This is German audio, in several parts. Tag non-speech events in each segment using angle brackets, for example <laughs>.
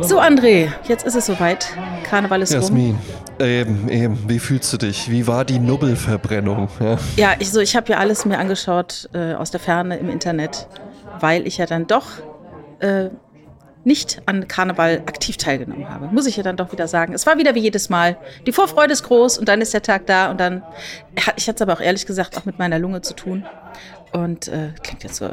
So, André, jetzt ist es soweit. Karneval ist rum. Jasmin, eben, eben, wie fühlst du dich? Wie war die Nubbelverbrennung? Ja, Ja, ich, so, ich habe ja alles mir angeschaut äh, aus der Ferne im Internet, weil ich ja dann doch äh, nicht an Karneval aktiv teilgenommen habe. Muss ich ja dann doch wieder sagen. Es war wieder wie jedes Mal. Die Vorfreude ist groß und dann ist der Tag da und dann. Ich hatte es aber auch ehrlich gesagt auch mit meiner Lunge zu tun. Und äh, klingt jetzt so.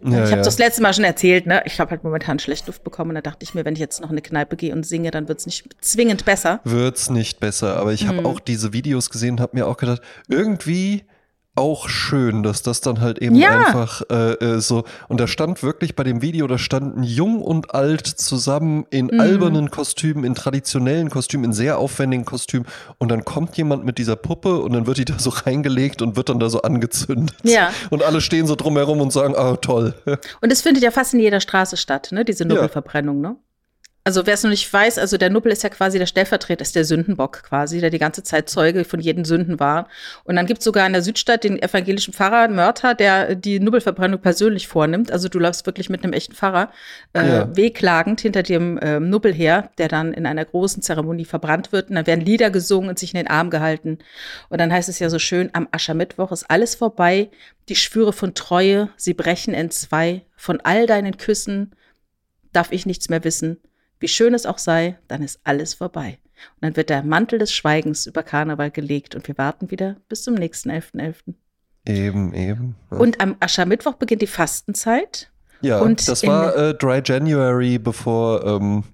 Ja, ich habe ja. das letzte Mal schon erzählt, ne? Ich habe halt momentan schlecht Luft bekommen und da dachte ich mir, wenn ich jetzt noch in eine Kneipe gehe und singe, dann wird es nicht zwingend besser. wird's nicht besser. Aber ich habe auch diese Videos gesehen und habe mir auch gedacht, irgendwie auch schön, dass das dann halt eben Ja. einfach äh, äh, so. Und da stand wirklich bei dem Video, da standen jung und alt zusammen in Mhm. albernen Kostümen, in traditionellen Kostümen, in sehr aufwendigen Kostümen. Und dann kommt jemand mit dieser Puppe und dann wird die da so reingelegt und wird dann da so angezündet. Ja. Und alle stehen so drumherum und sagen, ah, toll. Und es findet ja fast in jeder Straße statt, ne? Diese Nubbelverbrennung, ne? Also wer es noch nicht weiß, also der Nubbel ist ja quasi der Stellvertreter, ist der Sündenbock quasi, der die ganze Zeit Zeuge von jeden Sünden war. Und dann gibt es sogar in der Südstadt den evangelischen Pfarrer, Mörter, der die Nubbelverbrennung persönlich vornimmt. Also du läufst wirklich mit einem echten Pfarrer äh, Ja. wehklagend hinter dem ähm, Nubbel her, der dann in einer großen Zeremonie verbrannt wird. Und dann werden Lieder gesungen und sich in den Arm gehalten. Und dann heißt es ja so schön, am Aschermittwoch ist alles vorbei. Die Schwüre von Treue, sie brechen entzwei. Von all deinen Küssen darf ich nichts mehr wissen. Wie schön es auch sei, dann ist alles vorbei. Und dann wird der Mantel des Schweigens über Karneval gelegt und wir warten wieder bis zum nächsten 11.11. Eben, eben. Ja. Und am Aschermittwoch beginnt die Fastenzeit. Ja, Und das war äh, Dry January, bevor, ähm,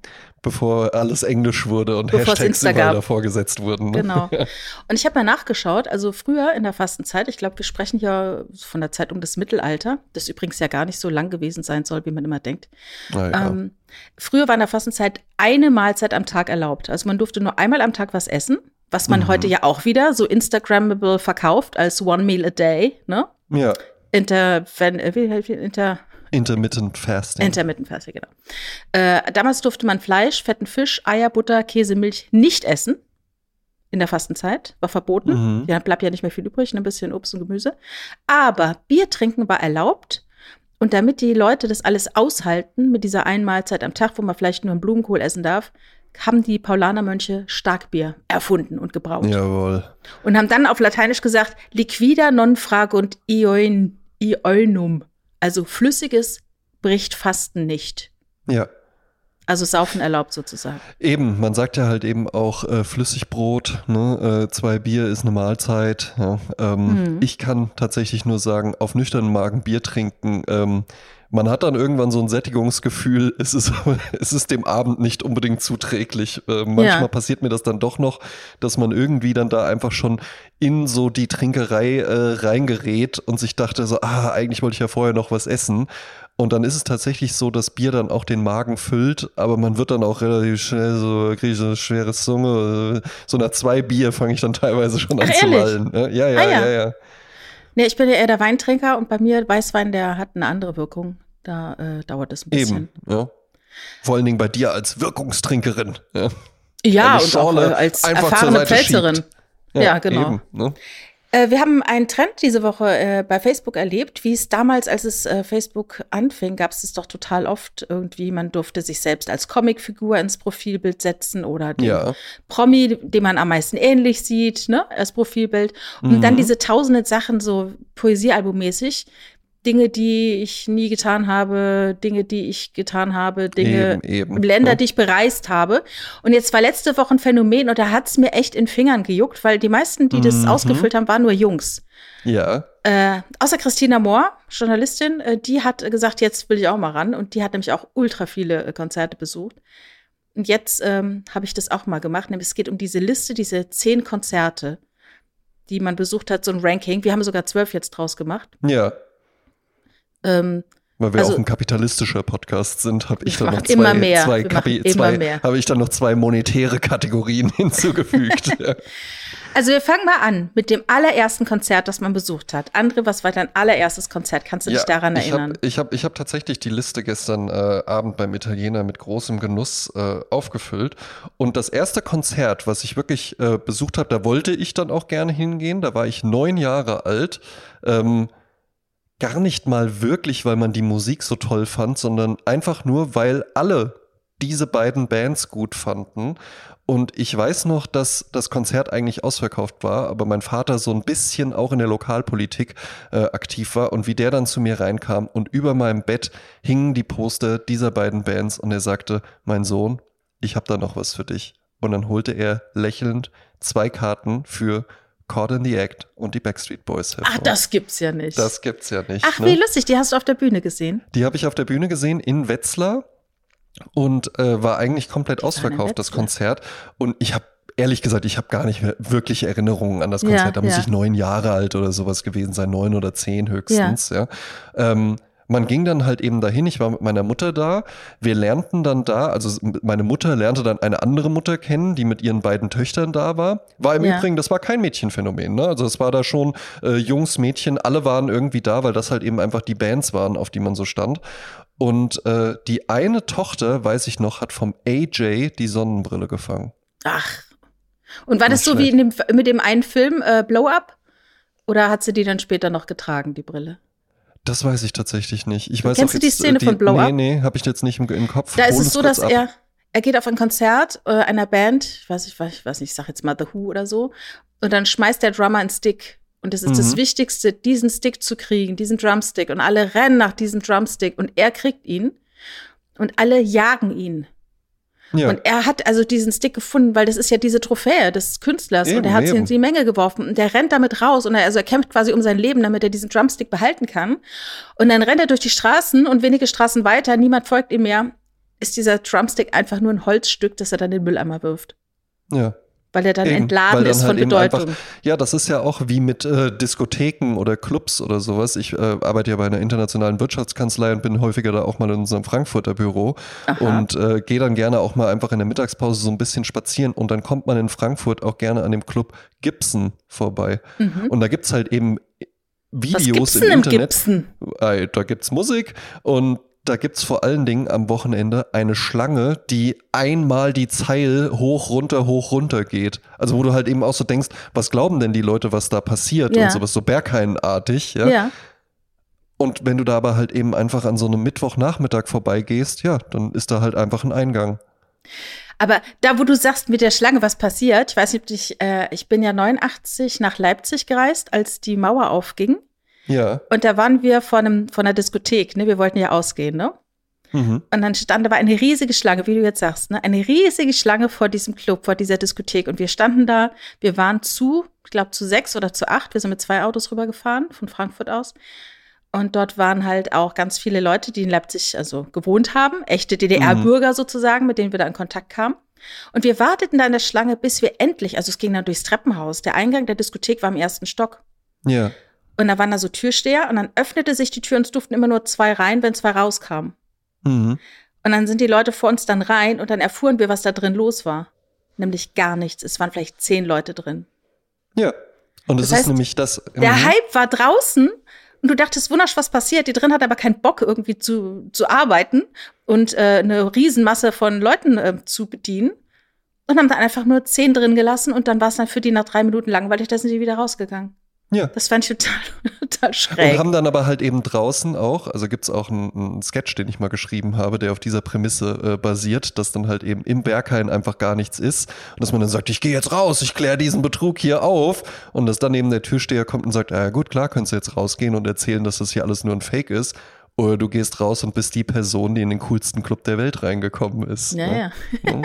bevor alles Englisch wurde und Bevor es Hashtags überall davor gesetzt wurden. Ne? Genau. <laughs> Und ich habe mal nachgeschaut, also früher in der Fastenzeit, ich glaube, wir sprechen ja von der Zeit um das Mittelalter, das übrigens ja gar nicht so lang gewesen sein soll, wie man immer denkt. Ja. Ähm, früher war in der Fastenzeit eine Mahlzeit am Tag erlaubt. Also man durfte nur einmal am Tag was essen, was man heute ja auch wieder so Instagrammable verkauft als One Meal a Day, ne? ja, Inter, wenn, äh, inter, Intermittent Fasting. Intermittent Fasting, genau. Äh, damals durfte man Fleisch, fetten Fisch, Eier, Butter, Käse, Milch nicht essen. In der Fastenzeit war verboten. Mhm. Ja, bleibt ja nicht mehr viel übrig, ein bisschen Obst und Gemüse. Aber Bier trinken war erlaubt. Und damit die Leute das alles aushalten mit dieser einen Mahlzeit am Tag, wo man vielleicht nur einen Blumenkohl essen darf, haben die Paulanermönche Starkbier erfunden und gebraut. Jawohl. Und haben dann auf Lateinisch gesagt, liquida non fragunt ioin, ioinum. Also flüssiges bricht Fasten nicht. Ja. Also Saufen erlaubt sozusagen. Eben, man sagt ja halt eben auch äh, Flüssigbrot, ne? äh, zwei Bier ist eine Mahlzeit. Ja? Ähm, Mhm. Ich kann tatsächlich nur sagen, auf nüchternen Magen Bier trinken. Ähm, man hat dann irgendwann so ein Sättigungsgefühl, es ist, <laughs> es ist dem Abend nicht unbedingt zuträglich. Äh, manchmal Ja. passiert mir das dann doch noch, dass man irgendwie dann da einfach schon in so die Trinkerei äh, reingerät und sich dachte so, ah, eigentlich wollte ich ja vorher noch was essen. Und dann ist es tatsächlich so, dass Bier dann auch den Magen füllt, aber man wird dann auch relativ schnell so, kriege ich so eine schwere Zunge. äh, So nach zwei Bier fange ich dann teilweise schon an Ach, zu ehrlich? lallen. ne? Ja, ja, Ah, ja. ja, ja. Nee, ich bin ja eher der Weintrinker und bei mir Weißwein, der hat eine andere Wirkung. Da äh, dauert es ein bisschen. Eben, ja. Vor allen Dingen bei dir als Wirkungstrinkerin. Ja, Ja, und auch äh, als erfahrene Pfälzerin. schiebt. Ja, genau. Eben, ne? Äh, wir haben einen Trend diese Woche äh, bei Facebook erlebt, wie es damals, als es äh, Facebook anfing, gab es es doch total oft irgendwie, man durfte sich selbst als Comicfigur ins Profilbild setzen oder den Ja. Promi, dem man am meisten ähnlich sieht, ne, als Profilbild. Und dann Mhm. diese tausende Sachen, so Poesiealbummäßig. Dinge, die ich nie getan habe, Dinge, die ich getan habe, Dinge, Eben, eben, Länder, ja. die ich bereist habe. Und jetzt war letzte Woche ein Phänomen und da hat's mir echt in Fingern gejuckt, weil die meisten, die das Mhm. ausgefüllt haben, waren nur Jungs. Ja. Äh, außer Christina Mohr, Journalistin, äh, die hat gesagt, jetzt will ich auch mal ran. Und die hat nämlich auch ultra viele äh, Konzerte besucht. Und jetzt ähm, habe ich das auch mal gemacht. Nämlich es geht um diese Liste, diese zehn Konzerte, die man besucht hat, so ein Ranking. Wir haben sogar zwölf jetzt draus gemacht. Ja. Ähm, Weil wir Also- auch ein kapitalistischer Podcast sind, habe ich dann noch zwei, zwei, Kapi zwei habe ich dann noch zwei monetäre Kategorien <laughs> hinzugefügt. <laughs> ja. also wir fangen mal an mit dem allerersten Konzert, das man besucht hat. André, was war dein allererstes Konzert? Kannst du dich daran ich erinnern? Hab, ich habe ich hab tatsächlich die Liste gestern äh, Abend beim Italiener mit großem Genuss äh, aufgefüllt. Und das erste Konzert, was ich wirklich äh, besucht habe, da wollte ich dann auch gerne hingehen. Da war ich neun Jahre alt. Ähm, gar nicht mal wirklich, weil man die Musik so toll fand, sondern einfach nur, weil alle diese beiden Bands gut fanden. Und ich weiß noch, dass das Konzert eigentlich ausverkauft war, aber mein Vater so ein bisschen auch in der Lokalpolitik äh, aktiv war und wie der dann zu mir reinkam und über meinem Bett hingen die Poster dieser beiden Bands und er sagte, mein Sohn, ich habe da noch was für dich. Und dann holte er lächelnd zwei Karten für Caught in the Act und die Backstreet Boys hervor. Ach, das gibt's ja nicht. Das gibt's ja nicht. Ach, ne? wie lustig, die hast du auf der Bühne gesehen? Die habe ich auf der Bühne gesehen in Wetzlar und äh, war eigentlich komplett die ausverkauft, das Konzert. Und ich habe ehrlich gesagt, ich habe gar nicht mehr wirkliche Erinnerungen an das Konzert. Ja, da muss ja. ich neun Jahre alt oder sowas gewesen sein, neun oder zehn höchstens. Ja. ja. Ähm, man ging dann halt eben dahin, ich war mit meiner Mutter da, wir lernten dann da, also meine Mutter lernte dann eine andere Mutter kennen, die mit ihren beiden Töchtern da war. War im ja. Übrigen, das war kein Mädchenphänomen, ne? Also es war da schon äh, Jungs, Mädchen, alle waren irgendwie da, weil das halt eben einfach die Bands waren, auf die man so stand. Und äh, die eine Tochter, weiß ich noch, hat vom AJ die Sonnenbrille gefangen. Ach. Und war das, so schlecht. wie dem, mit dem einen Film äh, Blow Up? Oder hat sie die dann später noch getragen, die Brille? Das weiß ich tatsächlich nicht. Ich weiß Kennst du die jetzt, Szene die, von Blow Up? Nee, nee, habe ich jetzt nicht im, im Kopf. Da Hol ist es so, dass ab. er, er geht auf ein Konzert äh, einer Band, ich weiß, ich, weiß, ich weiß nicht, ich sag jetzt mal The Who oder so, und dann schmeißt der Drummer einen Stick. Und es ist mhm. das Wichtigste, diesen Stick zu kriegen, diesen Drumstick. Und alle rennen nach diesem Drumstick und er kriegt ihn. Und alle jagen ihn. Ja. Und er hat also diesen Stick gefunden, weil das ist ja diese Trophäe des Künstlers eben, und er hat sie in die Menge geworfen und der rennt damit raus und er, also er kämpft quasi um sein Leben, damit er diesen Drumstick behalten kann. Und dann rennt er durch die Straßen und wenige Straßen weiter, niemand folgt ihm mehr, ist dieser Drumstick einfach nur ein Holzstück, das er dann in den Mülleimer wirft. Ja weil er dann eben, entladen dann ist halt von Bedeutung. Einfach, ja, das ist ja auch wie mit äh, Diskotheken oder Clubs oder sowas. Ich äh, arbeite ja bei einer internationalen Wirtschaftskanzlei und bin häufiger da auch mal in unserem Frankfurter Büro Aha. und äh, gehe dann gerne auch mal einfach in der Mittagspause so ein bisschen spazieren und dann kommt man in Frankfurt auch gerne an dem Club Gibson vorbei. Mhm. Und da gibt es halt eben Videos im Internet. Gibson? Äh, da gibt es Musik und da gibt es vor allen Dingen am Wochenende eine Schlange, die einmal die Zeil hoch, runter, hoch, runter geht. Also wo du halt eben auch so denkst, was glauben denn die Leute, was da passiert ja. und sowas, so Bergheinenartig, ja? ja. Und wenn du da aber halt eben einfach an so einem Mittwochnachmittag vorbeigehst, ja, dann ist da halt einfach ein Eingang. Aber da, wo du sagst, mit der Schlange, was passiert, ich weiß nicht, ich, äh, ich bin ja 89 nach Leipzig gereist, als die Mauer aufging. Ja. Und da waren wir vor, einem, vor einer Diskothek, ne? Wir wollten ja ausgehen, ne? Mhm. Und dann stand da war eine riesige Schlange, wie du jetzt sagst, ne? Eine riesige Schlange vor diesem Club, vor dieser Diskothek. Und wir standen da, wir waren zu, ich glaube, zu sechs oder zu acht. Wir sind mit zwei Autos rübergefahren, von Frankfurt aus. Und dort waren halt auch ganz viele Leute, die in Leipzig also gewohnt haben, echte DDR-Bürger mhm. sozusagen, mit denen wir da in Kontakt kamen. Und wir warteten da in der Schlange, bis wir endlich, also es ging dann durchs Treppenhaus. Der Eingang der Diskothek war im ersten Stock. Ja. Und da waren da so Türsteher und dann öffnete sich die Tür und es durften immer nur zwei rein, wenn zwei rauskamen. Mhm. Und dann sind die Leute vor uns dann rein und dann erfuhren wir, was da drin los war. Nämlich gar nichts. Es waren vielleicht zehn Leute drin. Ja. Und es das heißt, ist nämlich das. Der mhm. Hype war draußen und du dachtest, wundersch, was passiert. Die drin hat aber keinen Bock, irgendwie zu, zu arbeiten und äh, eine Riesenmasse von Leuten äh, zu bedienen. Und haben dann einfach nur zehn drin gelassen und dann war es dann für die nach drei Minuten langweilig, da sind die wieder rausgegangen. Ja. Das fand ich total, <laughs> total schräg. Und haben dann aber halt eben draußen auch, also gibt es auch einen, einen, Sketch, den ich mal geschrieben habe, der auf dieser Prämisse äh, basiert, dass dann halt eben im Berghain einfach gar nichts ist und dass man dann sagt, ich gehe jetzt raus, ich kläre diesen Betrug hier auf und dass dann eben der Türsteher kommt und sagt, ja gut, klar, könntest du jetzt rausgehen und erzählen, dass das hier alles nur ein Fake ist oder du gehst raus und bist die Person, die in den coolsten Club der Welt reingekommen ist. Ja, ne?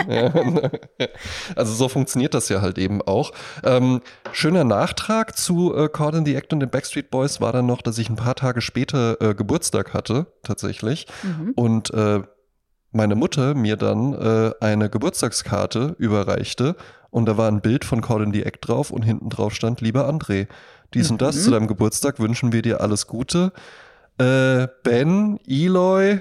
ja. <laughs> also so funktioniert das ja halt eben auch. Ähm, schöner Nachtrag zu äh, Caught in the Act und den Backstreet Boys war dann noch, dass ich ein paar Tage später äh, Geburtstag hatte, tatsächlich. Mhm. Und äh, meine Mutter mir dann äh, eine Geburtstagskarte überreichte und da war ein Bild von Caught in the Act drauf und hinten drauf stand, lieber André, dies mhm. und das, mhm. zu deinem Geburtstag wünschen wir dir alles Gute äh, Ben, Eloy,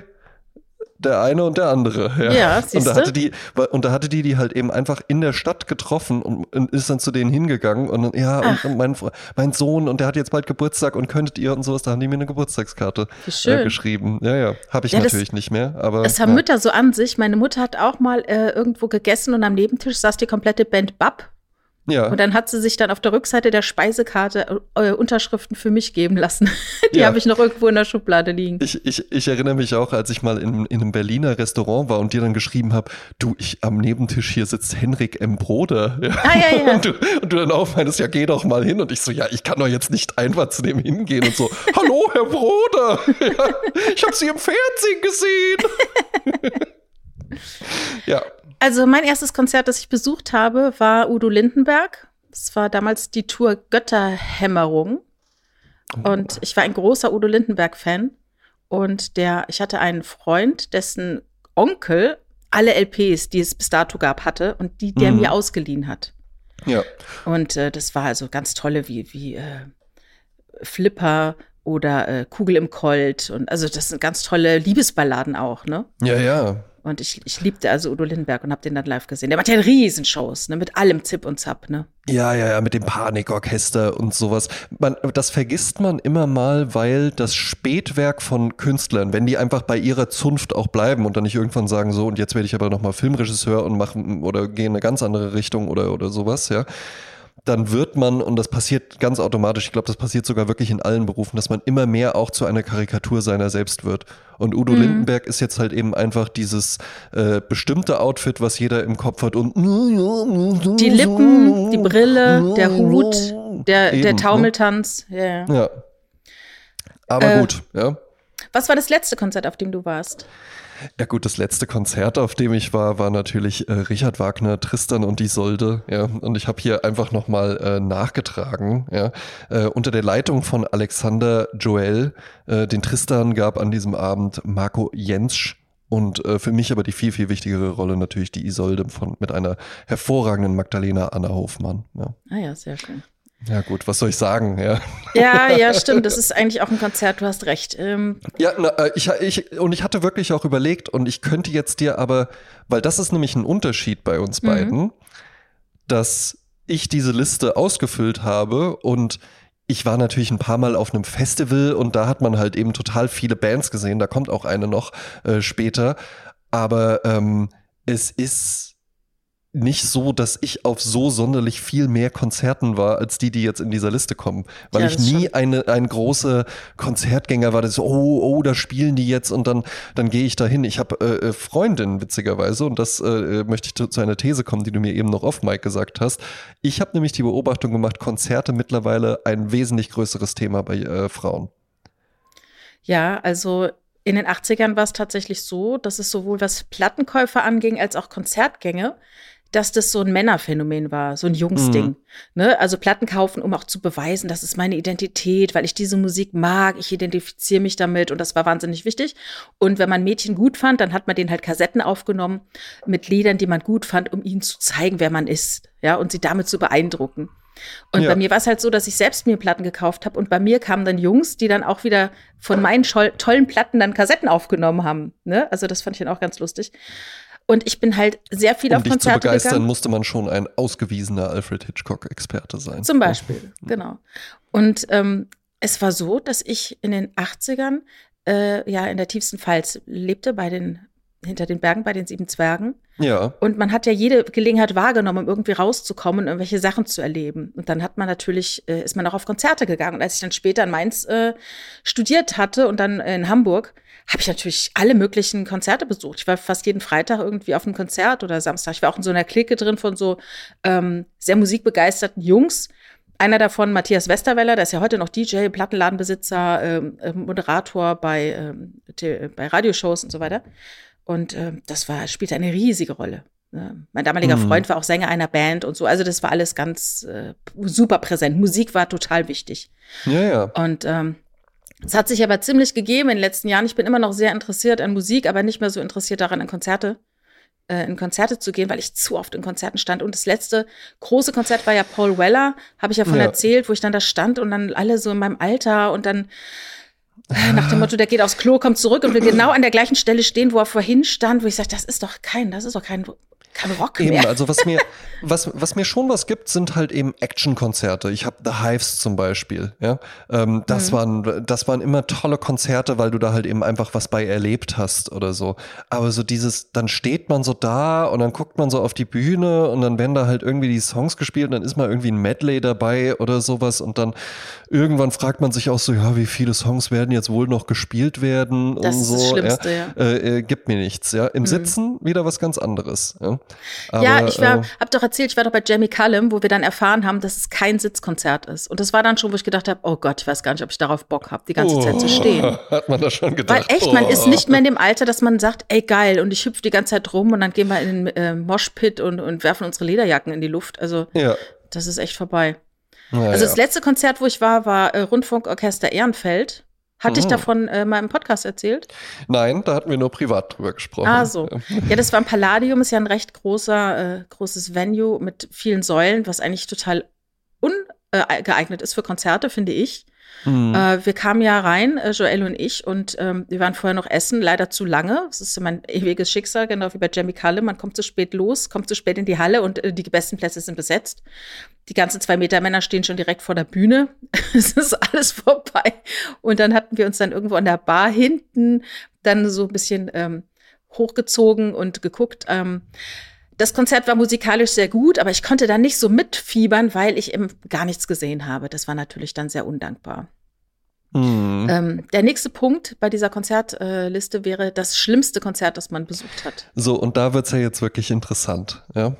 der eine und der andere. Ja, ja siehst und da hatte die und da hatte die die halt eben einfach in der Stadt getroffen und, und ist dann zu denen hingegangen und ja und, und, mein, mein Sohn und der hat jetzt bald Geburtstag und könntet ihr und sowas, da haben die mir eine Geburtstagskarte äh, geschrieben. Ja, ja, habe ich ja, natürlich das, nicht mehr, aber Das haben ja. Mütter so an sich. Meine Mutter hat auch mal äh, irgendwo gegessen und am Nebentisch saß die komplette Band Bab Ja. Und dann hat sie sich dann auf der Rückseite der Speisekarte äh, Unterschriften für mich geben lassen. <laughs> Die Ja. habe ich noch irgendwo in der Schublade liegen. Ich, ich, ich erinnere mich auch, als ich mal in, in einem Berliner Restaurant war und dir dann geschrieben habe, du, ich am Nebentisch hier sitzt Henrik M. Broder. <laughs> Ja. Ah, ja, ja. Und, du, und du dann auch meinst, ja, geh doch mal hin. Und ich so, ja, ich kann doch jetzt nicht einfach zu dem hingehen und so, <laughs> hallo, Herr Broder. Ja, ich habe Sie im Fernsehen gesehen. ja. Also mein erstes Konzert, das ich besucht habe, war Udo Lindenberg. Das war damals die Tour Götterhämmerung. Und ich war ein großer Udo Lindenberg-Fan. Und der, ich hatte einen Freund, dessen Onkel alle LPs, die es bis dato gab, hatte und die der Mhm. mir ausgeliehen hat. Ja. Und äh, das war also ganz tolle wie, wie äh, Flipper oder äh, Kugel im Colt. Und also das sind ganz tolle Liebesballaden auch, ne? Ja, ja. Und ich, ich liebte also Udo Lindenberg und habe den dann live gesehen. Der macht ja Riesenshows, ne? Mit allem Zip und Zap, ne? Ja, ja, ja, mit dem Panikorchester und sowas. Man, das vergisst man immer mal, weil das Spätwerk von Künstlern, wenn die einfach bei ihrer Zunft auch bleiben und dann nicht irgendwann sagen, so, und jetzt werde ich aber nochmal Filmregisseur und machen oder gehe in eine ganz andere Richtung oder, oder sowas, ja. Dann wird man, und das passiert ganz automatisch, ich glaube, das passiert sogar wirklich in allen Berufen, dass man immer mehr auch zu einer Karikatur seiner selbst wird. Und Udo Mhm. Lindenberg ist jetzt halt eben einfach dieses äh, bestimmte Outfit, was jeder im Kopf hat und Die Lippen, die Brille, der <laughs> Hut, der, Eben, der ne? Taumeltanz. Ja, ja. Ja. Aber Äh, gut, ja. Was war das letzte Konzert, auf dem du warst? Ja gut, das letzte Konzert, auf dem ich war, war natürlich äh, Richard Wagner, Tristan und Isolde. Ja, und ich habe hier einfach nochmal äh, nachgetragen. Ja, äh, unter der Leitung von Alexander Joel. Äh, den Tristan gab an diesem Abend Marco Jentsch. Und äh, für mich aber die viel, viel wichtigere Rolle natürlich die Isolde von, mit einer hervorragenden Magdalena Anna Hofmann. Ja. Ah ja, sehr schön. Ja gut, was soll ich sagen? Ja. Ja, ja, stimmt. Das ist eigentlich auch ein Konzert, du hast recht. Ähm, Ja, na, äh, ich, ich, und ich hatte wirklich auch überlegt, und ich könnte jetzt dir aber, weil das ist nämlich ein Unterschied bei uns Mhm. beiden, dass ich diese Liste ausgefüllt habe und ich war natürlich ein paar Mal auf einem Festival und da hat man halt eben total viele Bands gesehen, da kommt auch eine noch äh, später, aber ähm, es ist nicht so, dass ich auf so sonderlich viel mehr Konzerten war, als die, die jetzt in dieser Liste kommen. Weil Ja, ich nie eine, ein großer Konzertgänger war, das so, oh, oh, da spielen die jetzt und dann, dann gehe ich da hin. Ich habe äh, äh, Freundinnen, witzigerweise, und das äh, möchte ich zu, zu einer These kommen, die du mir eben noch off Mike gesagt hast. Ich habe nämlich die Beobachtung gemacht, Konzerte mittlerweile ein wesentlich größeres Thema bei äh, Frauen. ja, also in den 80ern war es tatsächlich so, dass es sowohl was Plattenkäufer anging, als auch Konzertgänge, dass das so ein Männerphänomen war, so ein Jungsding. Mhm. Ne? Also Platten kaufen, um auch zu beweisen, das ist meine Identität, weil ich diese Musik mag, ich identifiziere mich damit und das war wahnsinnig wichtig. Und wenn man Mädchen gut fand, dann hat man denen halt Kassetten aufgenommen mit Liedern, die man gut fand, um ihnen zu zeigen, wer man ist, ja, und sie damit zu beeindrucken. Und Ja. bei mir war es halt so, dass ich selbst mir Platten gekauft habe und bei mir kamen dann Jungs, die dann auch wieder von meinen tollen Platten dann Kassetten aufgenommen haben. Ne? Also das fand ich dann auch ganz lustig. Und ich bin halt sehr viel Um auf dich zu Konzerte begeistern, gegangen. musste man schon ein ausgewiesener Alfred Hitchcock-Experte sein. Zum Beispiel, genau. Und ähm, es war so, dass ich in den 80ern äh, ja in der tiefsten Pfalz lebte, bei den, hinter den Bergen, bei den sieben Zwergen. Ja, Und man hat ja jede Gelegenheit wahrgenommen, um irgendwie rauszukommen und irgendwelche Sachen zu erleben. Und dann hat man natürlich, äh, ist man auch auf Konzerte gegangen. Und als ich dann später in Mainz äh, studiert hatte und dann in Hamburg, habe ich natürlich alle möglichen Konzerte besucht. Ich war fast jeden Freitag irgendwie auf einem Konzert oder Samstag. Ich war auch in so einer Clique drin von so ähm, sehr musikbegeisterten Jungs. Einer davon, Matthias Westerweller, der ist ja heute noch DJ, Plattenladenbesitzer, ähm, äh, Moderator bei, ähm, bei Radioshows und so weiter. Und ähm, das war, spielte eine riesige Rolle. Ja, mein damaliger Mhm. Freund war auch Sänger einer Band und so. Also das war alles ganz äh, super präsent. Musik war total wichtig. ja, ja. Und ähm, es hat sich aber ziemlich gegeben in den letzten Jahren. Ich bin immer noch sehr interessiert an Musik, aber nicht mehr so interessiert daran, in Konzerte, äh, in Konzerte zu gehen, weil ich zu oft in Konzerten stand. Und das letzte große Konzert war ja Paul Weller, habe ich ja von Ja. erzählt, wo ich dann da stand und dann alle so in meinem Alter und dann äh, nach dem Motto, der geht aufs Klo, kommt zurück und will genau an der gleichen Stelle stehen, wo er vorhin stand, wo ich sage, das ist doch kein, das ist doch kein kein Rock Eben, mehr. also was mir, <laughs> was, was mir schon was gibt, sind halt eben Actionkonzerte. Ich habe The Hives zum Beispiel, ja. Ähm, das, Mhm. waren, das waren immer tolle Konzerte, weil du da halt eben einfach was bei erlebt hast oder so. Aber so dieses, dann steht man so da und dann guckt man so auf die Bühne und dann werden da halt irgendwie die Songs gespielt und dann ist mal irgendwie ein Medley dabei oder sowas und dann irgendwann fragt man sich auch so, ja, wie viele Songs werden jetzt wohl noch gespielt werden Das und ist so. das Schlimmste, ja. Äh, äh, gibt mir nichts, ja. Im Sitzen wieder was ganz anderes. Ja, ja, Aber, ich war, äh, hab doch erzählt, ich war doch bei Jamie Cullum, wo wir dann erfahren haben, dass es kein Sitzkonzert ist. Und das war dann schon, wo ich gedacht habe, oh Gott, ich weiß gar nicht, ob ich darauf Bock habe, die ganze Zeit zu stehen. Oh, <laughs> Hat man da schon Weil gedacht. echt, man ist oh. nicht mehr in dem Alter, dass man sagt, ey geil, und ich hüpfe die ganze Zeit rum und dann gehen wir in den äh, Moshpit und, und werfen unsere Lederjacken in die Luft. Also Ja. das ist echt vorbei. Ja, Also das letzte Konzert, wo ich war, war äh, Rundfunkorchester Ehrenfeld. Hatte ich Mhm. davon äh, mal im Podcast erzählt? Nein, da hatten wir nur privat drüber gesprochen. Ah, so. Ja, das war ein Palladium, ist ja ein recht großer, äh, großes Venue mit vielen Säulen, was eigentlich total ungeeignet ist für Konzerte, finde ich. Hm. Äh, wir kamen ja rein, äh, Joel und ich, und ähm, wir waren vorher noch essen, leider zu lange. Das ist ja mein ewiges Schicksal, genau wie bei Jamie Cullum. Man kommt zu spät los, kommt zu spät in die Halle und äh, die besten Plätze sind besetzt. Die ganzen zwei Meter Männer stehen schon direkt vor der Bühne. <laughs> es ist alles vorbei. Und dann hatten wir uns dann irgendwo an der Bar hinten dann so ein bisschen ähm, hochgezogen und geguckt. Ähm, das Konzert war musikalisch sehr gut, aber ich konnte da nicht so mitfiebern, weil ich eben gar nichts gesehen habe. Das war natürlich dann sehr undankbar. Hm. Ähm, der nächste Punkt bei dieser Konzertliste wäre das schlimmste Konzert, das man besucht hat. So, und da wird's ja jetzt wirklich interessant, ja.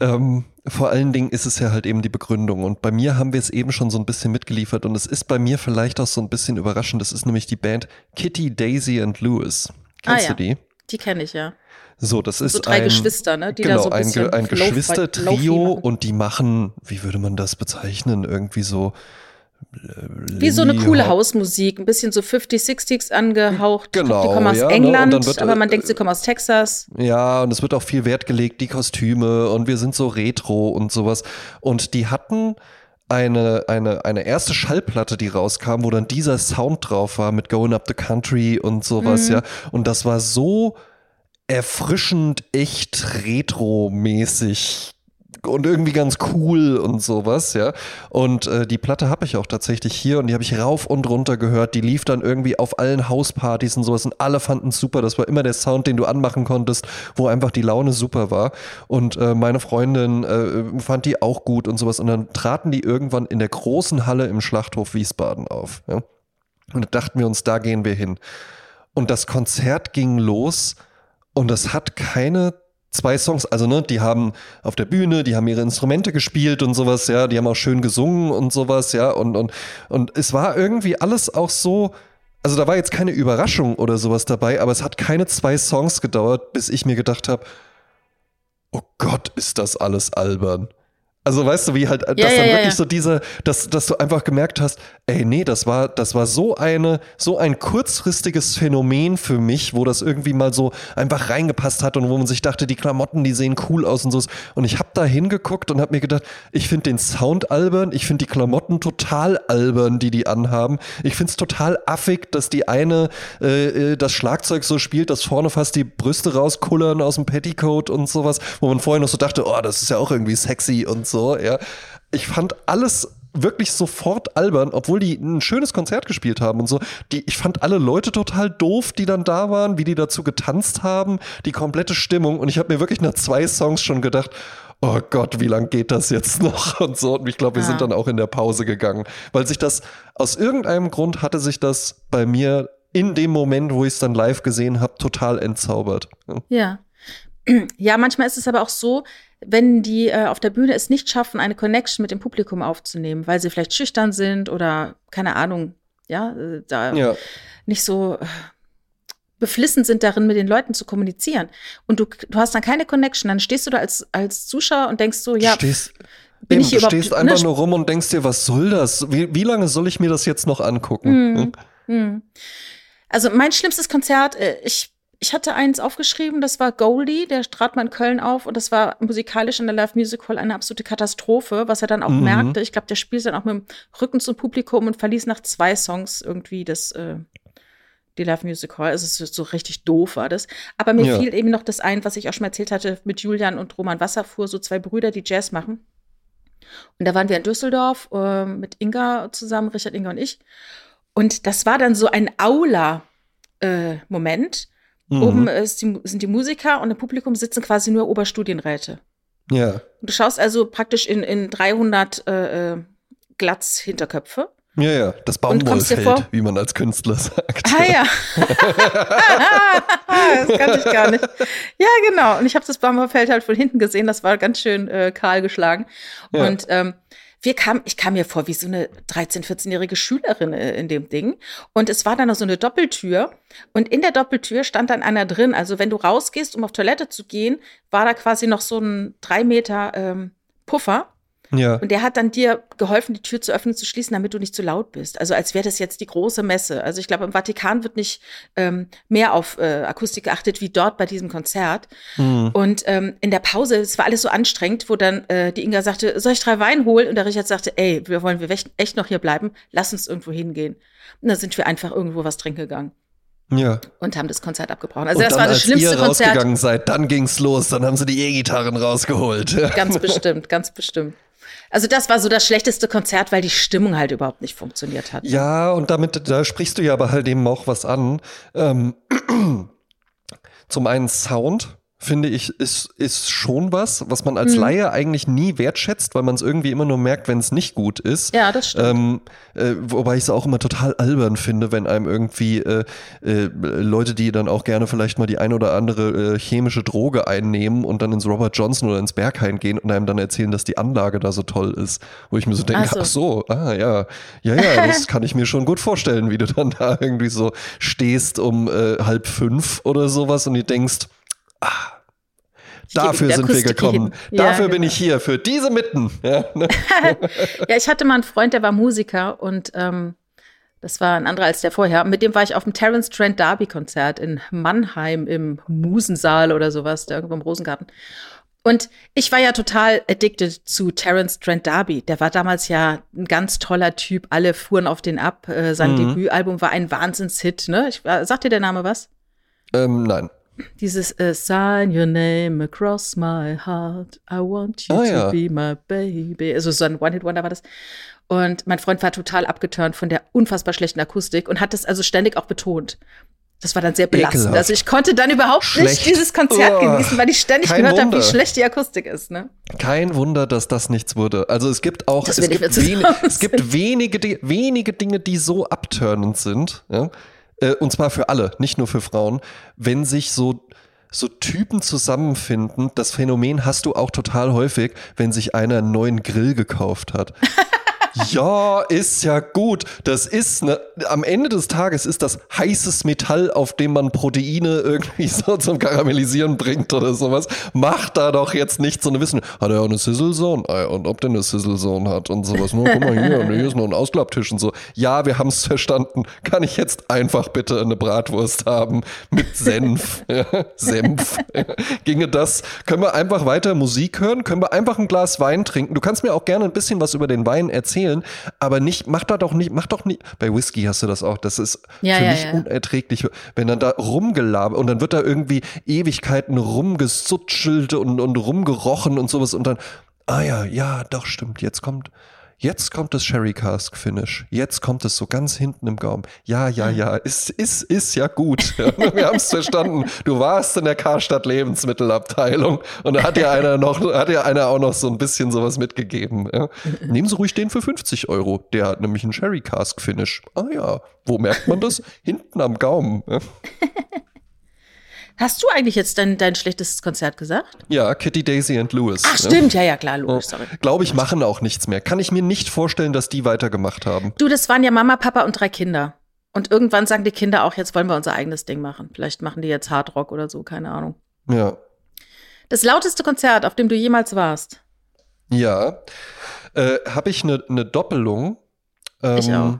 Ähm, vor allen Dingen ist es ja halt eben die Begründung. Und bei mir haben wir es eben schon so ein bisschen mitgeliefert. Und es ist bei mir vielleicht auch so ein bisschen überraschend. Das ist nämlich die Band Kitty, Daisy and Lewis. Kennst Ah, ja. du die? Die kenne ich ja. So, das ist so drei ein, Geschwister, ne? Die da genau, so ein ein, Ge- ein Geschwistertrio und die machen, wie würde man das bezeichnen? Irgendwie so. Wie so eine coole Hausmusik, ein bisschen so 50s, 60s angehaucht. Genau, Die kommen aus ja, ne? England, dann wird, aber man äh, denkt, sie kommen aus Texas. Ja, und es wird auch viel Wert gelegt, die Kostüme und wir sind so retro und sowas. Und die hatten eine, eine, eine erste Schallplatte, die rauskam, wo dann dieser Sound drauf war mit Going Up the Country und sowas, Mhm. ja. Und das war so erfrischend, echt retro-mäßig und irgendwie ganz cool und sowas, ja. Und äh, die Platte habe ich auch tatsächlich hier und die habe ich rauf und runter gehört. Die lief dann irgendwie auf allen Hauspartys und sowas und alle fanden es super. Das war immer der Sound, den du anmachen konntest, wo einfach die Laune super war. Und äh, meine Freundin äh, fand die auch gut und sowas. Und dann traten die irgendwann in der großen Halle im Schlachthof Wiesbaden auf. Ja? Und da dachten wir uns, da gehen wir hin. Und das Konzert ging los und das hat keine zwei Songs, also ne, die haben auf der Bühne, die haben ihre Instrumente gespielt und sowas, ja, die haben auch schön gesungen und sowas, ja, und, und, und es war irgendwie alles auch so, also da war jetzt keine Überraschung oder sowas dabei, aber es hat keine zwei Songs gedauert, bis ich mir gedacht habe, oh Gott, ist das alles albern. Also weißt du, wie halt, dass Ja, ja, dann wirklich ja. so diese, dass, dass du einfach gemerkt hast, ey, nee, das war, das war so eine, so ein kurzfristiges Phänomen für mich, wo das irgendwie mal so einfach reingepasst hat und wo man sich dachte, die Klamotten, die sehen cool aus und so. Und ich habe da hingeguckt und habe mir gedacht, ich finde den Sound albern, ich finde die Klamotten total albern, die die anhaben. Ich finde es total affig, dass die eine äh, äh, das Schlagzeug so spielt, dass vorne fast die Brüste rauskullern aus dem Petticoat und sowas, wo man vorher noch so dachte, oh, das ist ja auch irgendwie sexy und so, ja. Ich fand alles wirklich sofort albern, obwohl die ein schönes Konzert gespielt haben und so. Die, ich fand alle Leute total doof, die dann da waren, wie die dazu getanzt haben, die komplette Stimmung. Und ich habe mir wirklich nach zwei Songs schon gedacht, oh Gott, wie lang geht das jetzt noch <laughs> und so. Und ich glaube, wir Ja. sind dann auch in der Pause gegangen, weil sich das aus irgendeinem Grund hatte sich das bei mir in dem Moment, wo ich es dann live gesehen habe, total entzaubert. Ja. Ja. Manchmal ist es aber auch so, wenn die äh, auf der Bühne es nicht schaffen, eine Connection mit dem Publikum aufzunehmen, weil sie vielleicht schüchtern sind oder keine Ahnung, ja, äh, da Ja. nicht so äh, beflissen sind darin, mit den Leuten zu kommunizieren. Und du, du hast dann keine Connection, dann stehst du da als, als Zuschauer und denkst so, ja, du stehst, bin eben, ich hier du stehst einfach ne? nur rum und denkst dir, was soll das? Wie, wie lange soll ich mir das jetzt noch angucken? Mhm. Hm. Also mein schlimmstes Konzert, äh, ich, ich hatte eins aufgeschrieben, das war Goldie, der trat mal in Köln auf und das war musikalisch in der Live Music Hall eine absolute Katastrophe, was er dann auch Mhm. merkte. Ich glaube, der spielte dann auch mit dem Rücken zum Publikum und verließ nach zwei Songs irgendwie das, äh, die Love Music Hall. Also es ist so richtig doof war das. Aber mir Ja. fiel eben noch das ein, was ich auch schon mal erzählt hatte mit Julian und Roman Wasserfuhr, so zwei Brüder, die Jazz machen. Und da waren wir in Düsseldorf äh, mit Inga zusammen, Richard, Inga und ich. Und das war dann so ein Aula-Moment. Mhm. Oben die, sind die Musiker und im Publikum sitzen quasi nur Oberstudienräte. Ja. Und du schaust also praktisch in, in 300 äh, äh, Glatz-Hinterköpfe. Ja, ja, das Baumwollfeld, wie man als Künstler sagt. Ah ja. <laughs> <laughs> das kannte ich gar nicht. Ja, genau. Und ich habe das Baumwollfeld halt von hinten gesehen. Das war ganz schön äh, kahl geschlagen. Ja. Und ähm, wir kam, ich kam mir vor wie so eine 13-, 14-jährige Schülerin äh, in dem Ding. Und es war dann noch so eine Doppeltür. Und in der Doppeltür stand dann einer drin. Also wenn du rausgehst, um auf Toilette zu gehen, war da quasi noch so ein drei Meter ähm, Puffer. Ja. Und der hat dann dir geholfen, die Tür zu öffnen, zu schließen, damit du nicht zu laut bist. Also als wäre das jetzt die große Messe. Also ich glaube, im Vatikan wird nicht ähm, mehr auf äh, Akustik geachtet wie dort bei diesem Konzert. Mhm. Und ähm, in der Pause, es war alles so anstrengend, wo dann äh, die Inga sagte, soll ich drei Wein holen? Und der Richard sagte, ey, wir wollen wir echt- noch hier bleiben, lass uns irgendwo hingehen. Und dann sind wir einfach irgendwo was trinken gegangen Ja. und haben das Konzert abgebrochen. Also Und das dann, war das als schlimmste ihr Konzert. rausgegangen seid, dann ging's los. Dann haben sie die E-Gitarren rausgeholt. Ganz bestimmt, ganz bestimmt. Also das war so das schlechteste Konzert, weil die Stimmung halt überhaupt nicht funktioniert hat. Ja, und damit, da sprichst du ja aber halt eben auch was an. Ähm, <clears throat> zum einen Sound, finde ich, ist, ist schon was, was man als Mhm. Laie eigentlich nie wertschätzt, weil man es irgendwie immer nur merkt, wenn es nicht gut ist. Ja, das stimmt. Ähm, äh, wobei ich es auch immer total albern finde, wenn einem irgendwie äh, äh, Leute, die dann auch gerne vielleicht mal die ein oder andere äh, chemische Droge einnehmen und dann ins Robert Johnson oder ins Berghain gehen und einem dann erzählen, dass die Anlage da so toll ist. Wo ich mir so denke, Ach so. ach so, ah ja, ja, ja, das kann ich mir schon gut vorstellen, wie du dann da irgendwie so stehst um äh, halb fünf oder sowas und du denkst, ah, Dafür sind wir gekommen. Ja, Dafür bin genau. ich hier, für diese Mitten. Ja, ne? <laughs> Ja, ich hatte mal einen Freund, der war Musiker und ähm, das war ein anderer als der vorher. Mit dem war ich auf dem Terence Trent D'Arby Konzert in Mannheim im Musensaal oder sowas, da irgendwo im Rosengarten. Und ich war ja total addicted zu Terence Trent D'Arby. Der war damals ja ein ganz toller Typ. Alle fuhren auf den ab. Äh, sein Mhm. Debütalbum war ein Wahnsinnshit. Ne? Ich, äh, sagt dir der Name was? ähm, nein. Dieses äh, Sign your name across my heart. I want you Ah, to ja. be my baby. Also so ein One-Hit-Wonder war das. Und mein Freund war total abgeturnt von der unfassbar schlechten Akustik und hat das also ständig auch betont. Das war dann sehr belastend. Ekelhaft. Also ich konnte dann überhaupt Schlecht. nicht dieses Konzert Oh, genießen, weil ich ständig gehört habe, wie schlecht die Akustik ist. Ne? Kein Wunder, dass das nichts wurde. Also es gibt auch, es gibt, mehr wen, zusammen es gibt wenige, wenige Dinge, die so abturnend sind. Ja? Äh, Und zwar für alle, nicht nur für Frauen. Wenn sich so, so Typen zusammenfinden, das Phänomen hast du auch total häufig, wenn sich einer einen neuen Grill gekauft hat. <laughs> Ja, ist ja gut. Das ist ne, am Ende des Tages ist das heißes Metall, auf dem man Proteine irgendwie <laughs> so zum Karamellisieren bringt oder sowas. Macht da doch jetzt nicht so eine Wissen. Hat er auch eine Sizzle Zone? Ah, Und ob der eine Sizzle Zone hat und sowas. Nur, guck mal hier, <laughs> hier ist noch ein Ausklapptisch und so. Ja, wir haben es verstanden. Kann ich jetzt einfach bitte eine Bratwurst haben mit Senf? <laughs> Senf. Ginge das? Können wir einfach weiter Musik hören? Können wir einfach ein Glas Wein trinken? Du kannst mir auch gerne ein bisschen was über den Wein erzählen, aber nicht, mach da doch nicht, mach doch nicht. Bei Whisky hast du das auch. Das ist Ja, für ja, mich ja. unerträglich, wenn dann da rumgelabert und dann wird da irgendwie Ewigkeiten rumgesutschelt und, und rumgerochen und sowas und dann, ah ja, ja, doch, stimmt, jetzt kommt. Jetzt kommt das Sherry Cask Finish. Jetzt kommt es so ganz hinten im Gaumen. Ja, ja, ja, ist, ist, ist ja gut. <laughs> Wir haben es verstanden. Du warst in der Karstadt Lebensmittelabteilung und da hat dir einer noch, hat dir einer auch noch so ein bisschen sowas mitgegeben. Ja. <laughs> Nehmen Sie ruhig den für 50 Euro. Der hat nämlich einen Sherry Cask Finish. Ah ja, wo merkt man das? <laughs> hinten am Gaumen. Ja. Hast du eigentlich jetzt dein, dein schlechtestes Konzert gesagt? Ja, Kitty, Daisy and Lewis. Ach, stimmt, ja, ja, klar, logisch, sorry. Glaube ich, machen auch nichts mehr. Kann ich mir nicht vorstellen, dass die weitergemacht haben. Du, das waren ja Mama, Papa und drei Kinder. Und irgendwann sagen die Kinder auch, jetzt wollen wir unser eigenes Ding machen. Vielleicht machen die jetzt Hardrock oder so, keine Ahnung. Ja. Das lauteste Konzert, auf dem du jemals warst. Ja. Äh, Habe ich eine ne Doppelung. Ähm, Ich auch.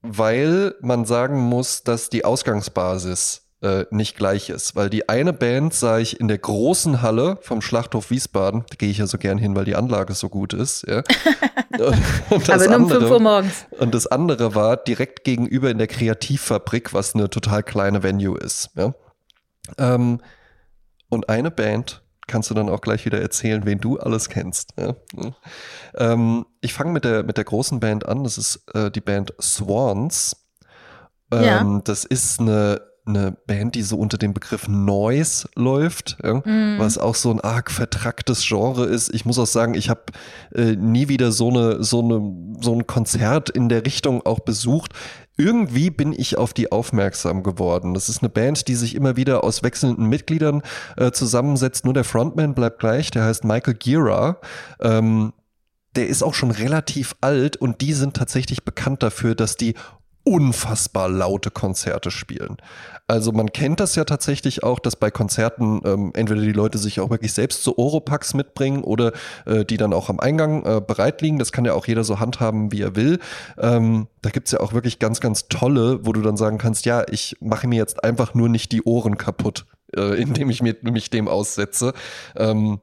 Weil man sagen muss, dass die Ausgangsbasis äh, nicht gleich ist. Weil die eine Band sah ich in der großen Halle vom Schlachthof Wiesbaden, da gehe ich ja so gern hin, weil die Anlage so gut ist. Ja. <laughs> und Aber nur um 5 Uhr morgens. Und das andere war direkt gegenüber in der Kreativfabrik, was eine total kleine Venue ist. Ja. Ähm, und eine Band kannst du dann auch gleich wieder erzählen, wen du alles kennst. Ja. Ähm, ich fange mit der, mit der großen Band an. Das ist äh, die Band Swans. Ähm, ja. Das ist eine eine Band, die so unter dem Begriff Noise läuft, ja, mm. was auch so ein arg vertracktes Genre ist. Ich muss auch sagen, ich habe äh, nie wieder so eine so eine so ein Konzert in der Richtung auch besucht. Irgendwie bin ich auf die aufmerksam geworden. Das ist eine Band, die sich immer wieder aus wechselnden Mitgliedern äh, zusammensetzt. Nur der Frontman bleibt gleich. Der heißt Michael Gira. Ähm, der ist auch schon relativ alt und die sind tatsächlich bekannt dafür, dass die unfassbar laute Konzerte spielen. Also man kennt das ja tatsächlich auch, dass bei Konzerten ähm, entweder die Leute sich auch wirklich selbst so Oropax mitbringen oder äh, die dann auch am Eingang äh, bereit liegen. Das kann ja auch jeder so handhaben, wie er will. Ähm, da gibt's ja auch wirklich ganz, ganz tolle, wo du dann sagen kannst, ja, ich mache mir jetzt einfach nur nicht die Ohren kaputt, äh, indem ich mir, mich dem aussetze. Ähm,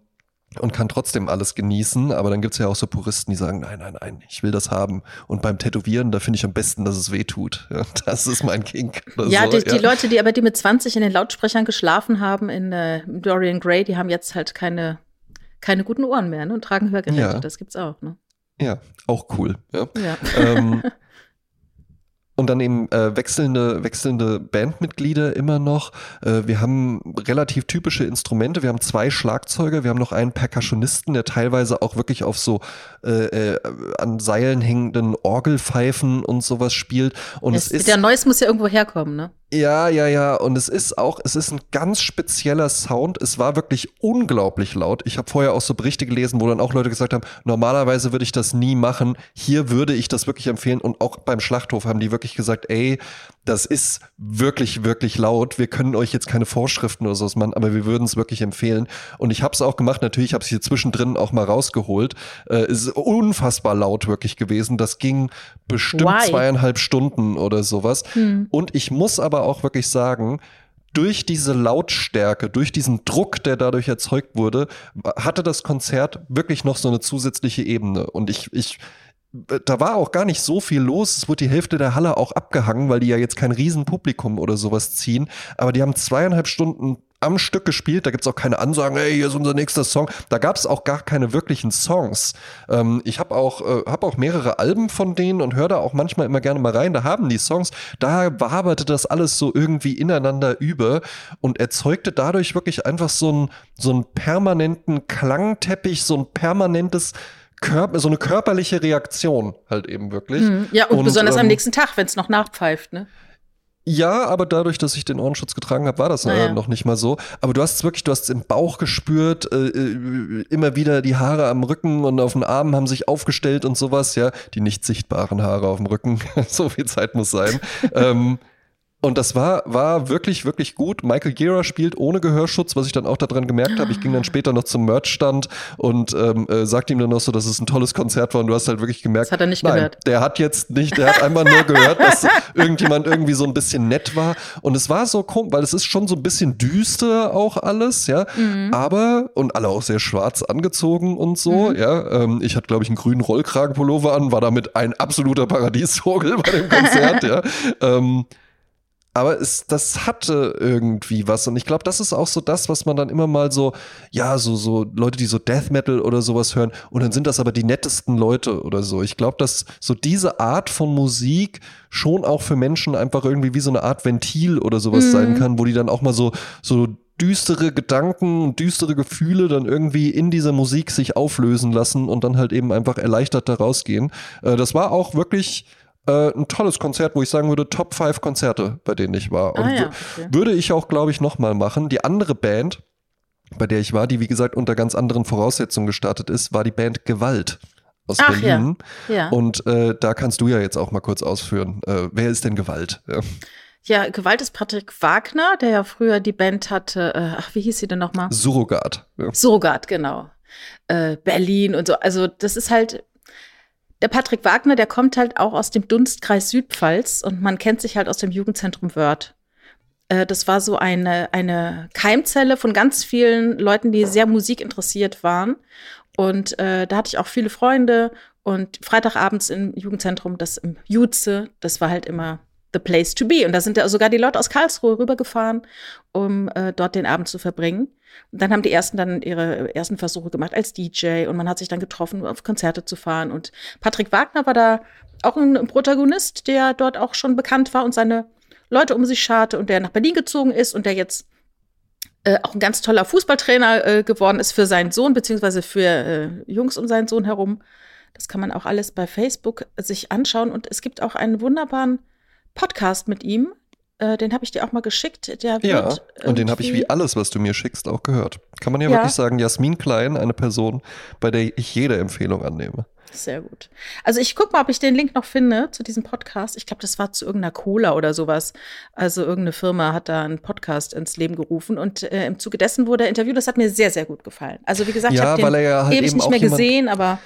und kann trotzdem alles genießen. Aber dann gibt es ja auch so Puristen, die sagen, nein, nein, nein, ich will das haben. Und beim Tätowieren, da finde ich am besten, dass es weh tut. <laughs> Ja, das ist mein Kink. Ja, so. die, ja, die, Leute, die aber die mit 20 in den Lautsprechern geschlafen haben in äh, Dorian Gray, die haben jetzt halt keine, keine guten Ohren mehr ne, und tragen Hörgeräte. Ja. Das gibt's auch. Ne? Ja, auch cool. Ja. ja. Ähm, <laughs> und dann eben äh, wechselnde, wechselnde Bandmitglieder immer noch. Äh, wir haben relativ typische Instrumente. Wir haben zwei Schlagzeuger, wir haben noch einen Percussionisten, der teilweise auch wirklich auf so äh, äh an Seilen hängenden Orgelpfeifen und sowas spielt. Und es, es ist der Neues muss ja irgendwo herkommen, ne? Ja, ja, ja. Und es ist auch, es ist ein ganz spezieller Sound. Es war wirklich unglaublich laut. Ich habe vorher auch so Berichte gelesen, wo dann auch Leute gesagt haben, normalerweise würde ich das nie machen. Hier würde ich das wirklich empfehlen. Und auch beim Schlachthof haben die wirklich gesagt, ey, das ist wirklich, wirklich laut. Wir können euch jetzt keine Vorschriften oder sowas machen, aber wir würden es wirklich empfehlen. Und ich habe es auch gemacht. Natürlich habe ich hier zwischendrin auch mal rausgeholt. Äh, es ist unfassbar laut wirklich gewesen. Das ging bestimmt Why? zweieinhalb Stunden oder sowas. Hm. Und ich muss aber auch wirklich sagen, durch diese Lautstärke, durch diesen Druck, der dadurch erzeugt wurde, hatte das Konzert wirklich noch so eine zusätzliche Ebene. Und ich, ich, da war auch gar nicht so viel los. Es wurde die Hälfte der Halle auch abgehangen, weil die ja jetzt kein Riesenpublikum oder sowas ziehen. Aber die haben zweieinhalb Stunden am Stück gespielt. Da gibt's auch keine Ansagen, hey, hier ist unser nächster Song. Da gab's auch gar keine wirklichen Songs. Ähm, ich habe auch, äh, hab auch mehrere Alben von denen und höre da auch manchmal immer gerne mal rein. Da haben die Songs, da waberte das alles so irgendwie ineinander über und erzeugte dadurch wirklich einfach so einen, so einen permanenten Klangteppich, so ein permanentes Körper, so eine körperliche Reaktion halt eben wirklich. Mhm. Ja, und, und besonders ähm, am nächsten Tag, wenn es noch nachpfeift, ne? Ja, aber dadurch, dass ich den Ohrenschutz getragen habe, war das naja. äh, noch nicht mal so. Aber du hast es wirklich, du hast es im Bauch gespürt, äh, äh, immer wieder die Haare am Rücken und auf den Armen haben sich aufgestellt und sowas, ja. Die nicht sichtbaren Haare auf dem Rücken. <laughs> so viel Zeit muss sein. ähm, und das war, war wirklich, wirklich gut. Michael Gira spielt ohne Gehörschutz, was ich dann auch daran gemerkt habe. Ich ging dann später noch zum Merchstand und ähm, äh, sagte ihm dann noch so, dass es ein tolles Konzert war. Und du hast halt wirklich gemerkt, das hat er nicht nein, gehört. Der hat jetzt nicht, der hat einfach nur gehört, dass <laughs> irgendjemand irgendwie so ein bisschen nett war. Und es war so komisch, weil es ist schon so ein bisschen düster auch alles, ja. Mhm. Aber, und alle auch sehr schwarz angezogen und so, mhm. ja. Ähm, ich hatte, glaube ich, einen grünen Rollkragenpullover an, war damit ein absoluter Paradiesvogel bei dem Konzert, <laughs> ja. Ähm, aber es, das hatte irgendwie was. Und ich glaube, das ist auch so das, was man dann immer mal so, ja, so, so Leute, die so Death Metal oder sowas hören, und dann sind das aber die nettesten Leute oder so. Ich glaube, dass so diese Art von Musik schon auch für Menschen einfach irgendwie wie so eine Art Ventil oder sowas mhm. sein kann, wo die dann auch mal so, so düstere Gedanken, düstere Gefühle dann irgendwie in dieser Musik sich auflösen lassen und dann halt eben einfach erleichtert da rausgehen. Äh, das war auch wirklich äh, ein tolles Konzert, wo ich sagen würde, Top 5 Konzerte, bei denen ich war. Und ah, ja, okay. würde ich auch, glaube ich, nochmal machen. Die andere Band, bei der ich war, die wie gesagt unter ganz anderen Voraussetzungen gestartet ist, war die Band Gewalt aus Ach, Berlin. Ja. ja. Und äh, da kannst du ja jetzt auch mal kurz ausführen. Äh, wer ist denn Gewalt? Ja. ja. Gewalt ist Patrick Wagner, der ja früher die Band hatte. Äh, ach, wie hieß sie denn nochmal? Surrogat. Ja. Surrogat, genau. Äh, Berlin und so. Also, das ist halt der Patrick Wagner, der kommt halt auch aus dem Dunstkreis Südpfalz und man kennt sich halt aus dem Jugendzentrum Wörth. Äh, das war so eine, eine Keimzelle von ganz vielen Leuten, die sehr musikinteressiert waren. Und äh, da hatte ich auch viele Freunde. Und Freitagabends im Jugendzentrum, das im Jutze, das war halt immer the place to be. Und da sind ja sogar die Leute aus Karlsruhe rübergefahren, um äh, dort den Abend zu verbringen. Und dann haben die ersten dann ihre ersten Versuche gemacht als DJ und man hat sich dann getroffen, auf Konzerte zu fahren. Und Patrick Wagner war da auch ein Protagonist, der dort auch schon bekannt war und seine Leute um sich scharte und der nach Berlin gezogen ist und der jetzt äh, auch ein ganz toller Fußballtrainer äh, geworden ist für seinen Sohn, beziehungsweise für äh, Jungs um seinen Sohn herum. Das kann man auch alles bei Facebook sich anschauen. Und es gibt auch einen wunderbaren Podcast mit ihm. Äh, den habe ich dir auch mal geschickt. Der ja, und den habe ich wie alles, was du mir schickst, auch gehört. Kann man ja, ja, wirklich sagen, Jasmin Klein, eine Person, bei der ich jede Empfehlung annehme. Sehr gut. Also ich gucke mal, ob ich den Link noch finde zu diesem Podcast. Ich glaube, das war zu irgendeiner Cola oder sowas. Also irgendeine Firma hat da einen Podcast ins Leben gerufen und äh, im Zuge dessen wurde er interviewt. Das hat mir sehr, sehr gut gefallen. Also wie gesagt, ja, ich habe den ja halt ewig nicht mehr gesehen, aber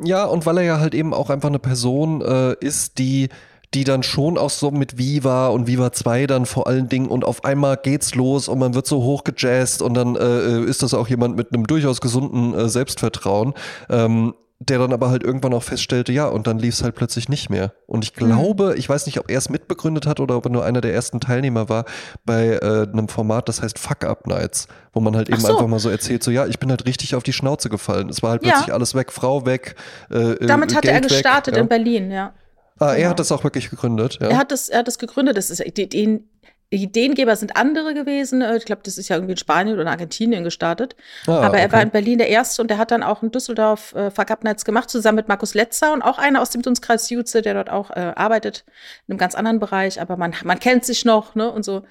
ja, und weil er ja halt eben auch einfach eine Person äh, ist, die die dann schon auch so mit Viva und Viva 2 dann vor allen Dingen und auf einmal geht's los und man wird so hochgejazzt und dann äh, ist das auch jemand mit einem durchaus gesunden äh, Selbstvertrauen. Ähm, der dann aber halt irgendwann auch feststellte, ja, und dann lief es halt plötzlich nicht mehr. Und ich glaube, mhm. ich weiß nicht, ob er es mitbegründet hat oder ob er nur einer der ersten Teilnehmer war bei äh, einem Format, das heißt Fuck Up Nights, wo man halt eben so. einfach mal so erzählt, so ja, ich bin halt richtig auf die Schnauze gefallen. Es war halt plötzlich ja. alles weg, Frau weg. Äh, äh Damit hat er gestartet weg, ja. in Berlin, ja. Ah, genau. er hat das auch wirklich gegründet, ja. Er hat das, er hat das gegründet. Das ist den, die Ideengeber sind andere gewesen. Äh, ich glaube, das ist ja irgendwie in Spanien oder in Argentinien gestartet. Ah, Aber er okay. war in Berlin der Erste und er hat dann auch in Düsseldorf äh, Fuck Up Nights gemacht, zusammen mit Markus Letzer und auch einer aus dem Dunstkreis Jutze, der dort auch äh, arbeitet, in einem ganz anderen Bereich. Aber man, man kennt sich noch, ne, und so.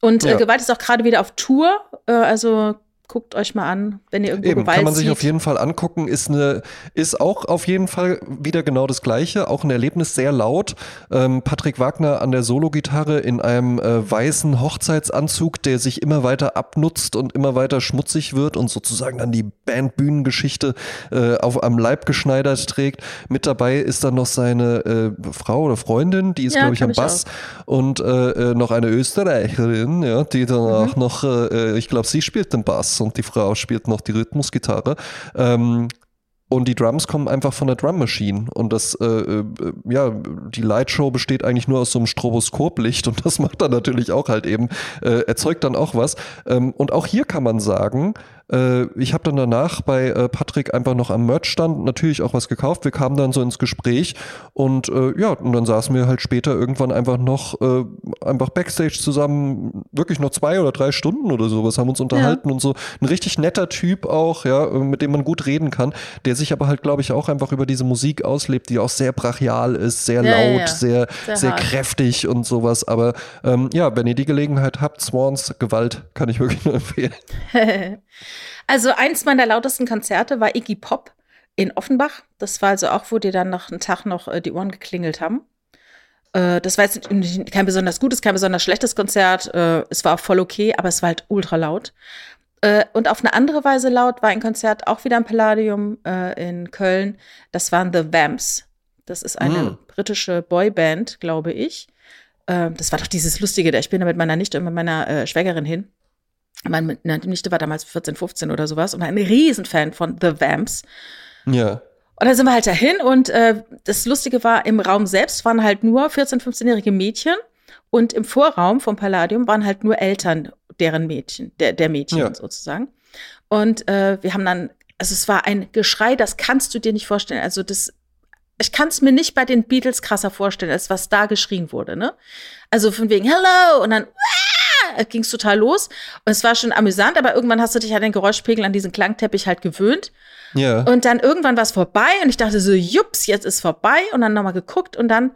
Und äh, ja. Gewalt ist auch gerade wieder auf Tour. Äh, also guckt euch mal an, wenn ihr irgendwo Eben, Gewalt kann man sich sieht. auf jeden Fall angucken, ist eine, ist auch auf jeden Fall wieder genau das Gleiche, auch ein Erlebnis sehr laut. Ähm, Patrick Wagner an der Solo-Gitarre in einem äh, weißen Hochzeitsanzug, der sich immer weiter abnutzt und immer weiter schmutzig wird und sozusagen dann die Bandbühnengeschichte äh, auf am Leib geschneidert trägt. Mit dabei ist dann noch seine äh, Frau oder Freundin, die ist ja, glaube ich am Bass auch. und äh, äh, noch eine Österreicherin, ja, die dann mhm. auch noch, äh, ich glaube, sie spielt den Bass und die Frau spielt noch die Rhythmusgitarre. Ähm, und die Drums kommen einfach von der Drum Machine. Und das, äh, äh, ja, die Lightshow besteht eigentlich nur aus so einem Stroboskoplicht und das macht dann natürlich auch halt eben, äh, erzeugt dann auch was. Ähm, und auch hier kann man sagen, äh, ich habe dann danach bei äh, Patrick einfach noch am Merchstand natürlich auch was gekauft. Wir kamen dann so ins Gespräch und äh, ja, und dann saßen wir halt später irgendwann einfach noch äh, einfach Backstage zusammen, wirklich noch zwei oder drei Stunden oder sowas, haben uns unterhalten ja. und so. Ein richtig netter Typ auch, ja, mit dem man gut reden kann, der sich aber halt, glaube ich, auch einfach über diese Musik auslebt, die auch sehr brachial ist, sehr ja, laut, ja, sehr, sehr, sehr kräftig und sowas. Aber ähm, ja, wenn ihr die Gelegenheit habt, Swans, Gewalt, kann ich wirklich nur empfehlen. <laughs> Also eins meiner lautesten Konzerte war Iggy Pop in Offenbach. Das war also auch, wo die dann noch einen Tag noch äh, die Ohren geklingelt haben. Äh, das war jetzt kein besonders gutes, kein besonders schlechtes Konzert. Äh, es war auch voll okay, aber es war halt ultra laut. Äh, und auf eine andere Weise laut war ein Konzert auch wieder im Palladium in Köln. Das waren The Vamps. Das ist eine mm. britische Boyband, glaube ich. Äh, das war doch dieses Lustige, da ich bin da mit meiner Nichte und mit meiner Schwägerin hin. Meine Nichte war damals 14, 15 oder sowas und war ein Riesenfan von The Vamps. Ja. Und dann sind wir halt dahin und äh, das Lustige war, im Raum selbst waren halt nur 14-, 15-jährige Mädchen und im Vorraum vom Palladium waren halt nur Eltern deren Mädchen, der, der Mädchen ja. sozusagen. Und äh, wir haben dann, also es war ein Geschrei, das kannst du dir nicht vorstellen. Also das, ich kann es mir nicht bei den Beatles krasser vorstellen, als was da geschrien wurde, ne? Also von wegen Hello und dann ging es total los. Und es war schon amüsant, aber irgendwann hast du dich an den Geräuschpegel, an diesen Klangteppich halt gewöhnt. Ja. Und dann irgendwann war es vorbei und ich dachte so, jups, jetzt ist vorbei. Und dann nochmal geguckt und dann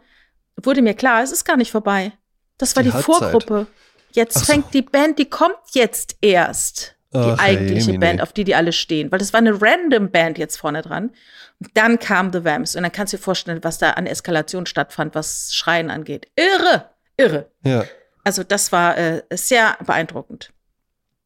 wurde mir klar, es ist gar nicht vorbei. Das war die, die Vorgruppe. Jetzt so. fängt die Band, die kommt jetzt erst. Die Ach, eigentliche hey, Band, auf die die alle stehen. Weil das war eine random Band jetzt vorne dran. Und dann kam The Vamps. Und dann kannst du dir vorstellen, was da an Eskalation stattfand, was Schreien angeht. Irre! Irre. Ja. Also das war äh, sehr beeindruckend.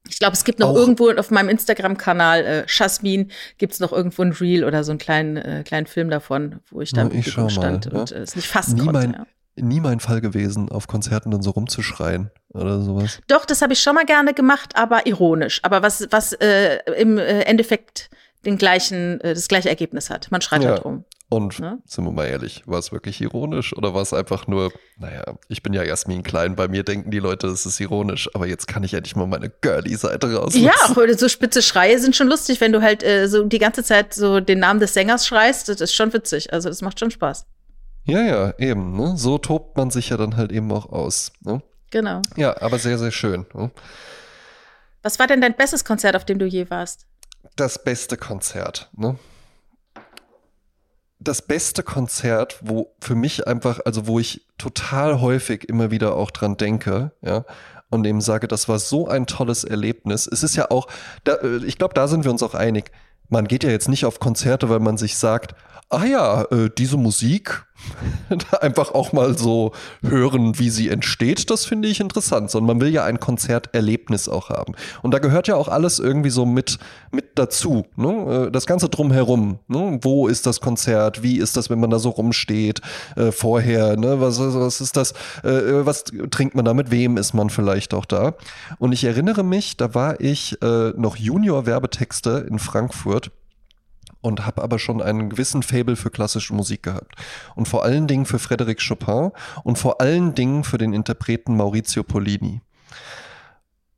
Ich glaube, es gibt noch Auch. irgendwo auf meinem Instagram-Kanal äh, Jasmin gibt es noch irgendwo ein Reel oder so einen kleinen, äh, kleinen Film davon, wo ich dann ja, stand mal, und äh, es nicht fassen nie konnte. Mein, ja. Nie mein Fall gewesen, auf Konzerten dann so rumzuschreien. oder sowas? Doch, das habe ich schon mal gerne gemacht, aber ironisch. Aber was, was äh, im äh, Endeffekt den gleichen, äh, das gleiche Ergebnis hat. Man schreit Ja. halt rum. Und Ne? sind wir mal ehrlich, war es wirklich ironisch oder war es einfach nur, naja, ich bin ja Jasmin Klein, bei mir denken die Leute, es ist ironisch, aber jetzt kann ich endlich mal meine girly-Seite rauslassen. Ja, so spitze Schreie sind schon lustig, wenn du halt äh, so die ganze Zeit so den Namen des Sängers schreist. Das ist schon witzig. Also das macht schon Spaß. Ja, ja, eben. Ne? So tobt man sich ja dann halt eben auch aus. Ne? Genau. Ja, aber sehr, sehr schön. Ne? Was war denn dein bestes Konzert, auf dem du je warst? Das beste Konzert. Ne? Das beste Konzert, wo für mich einfach, also wo ich total häufig immer wieder auch dran denke, ja, und eben sage, das war so ein tolles Erlebnis. Es ist ja auch, da, äh, ich glaube, da sind wir uns auch einig. Man geht ja jetzt nicht auf Konzerte, weil man sich sagt, ah ja, äh, diese Musik, <laughs> einfach auch mal so hören, wie sie entsteht, das finde ich interessant, sondern man will ja ein Konzerterlebnis auch haben. Und da gehört ja auch alles irgendwie so mit, mit dazu, ne? Äh, das Ganze drumherum. Ne? Wo ist das Konzert? Wie ist das, wenn man da so rumsteht äh, vorher? Ne? Was, was ist das? Äh, was trinkt man da? Mit wem ist man vielleicht auch da? Und ich erinnere mich, da war ich äh, noch Junior-Werbetexter in Frankfurt und habe aber schon einen gewissen Fable für klassische Musik gehabt. Und vor allen Dingen für Frédéric Chopin und vor allen Dingen für den Interpreten Maurizio Pollini.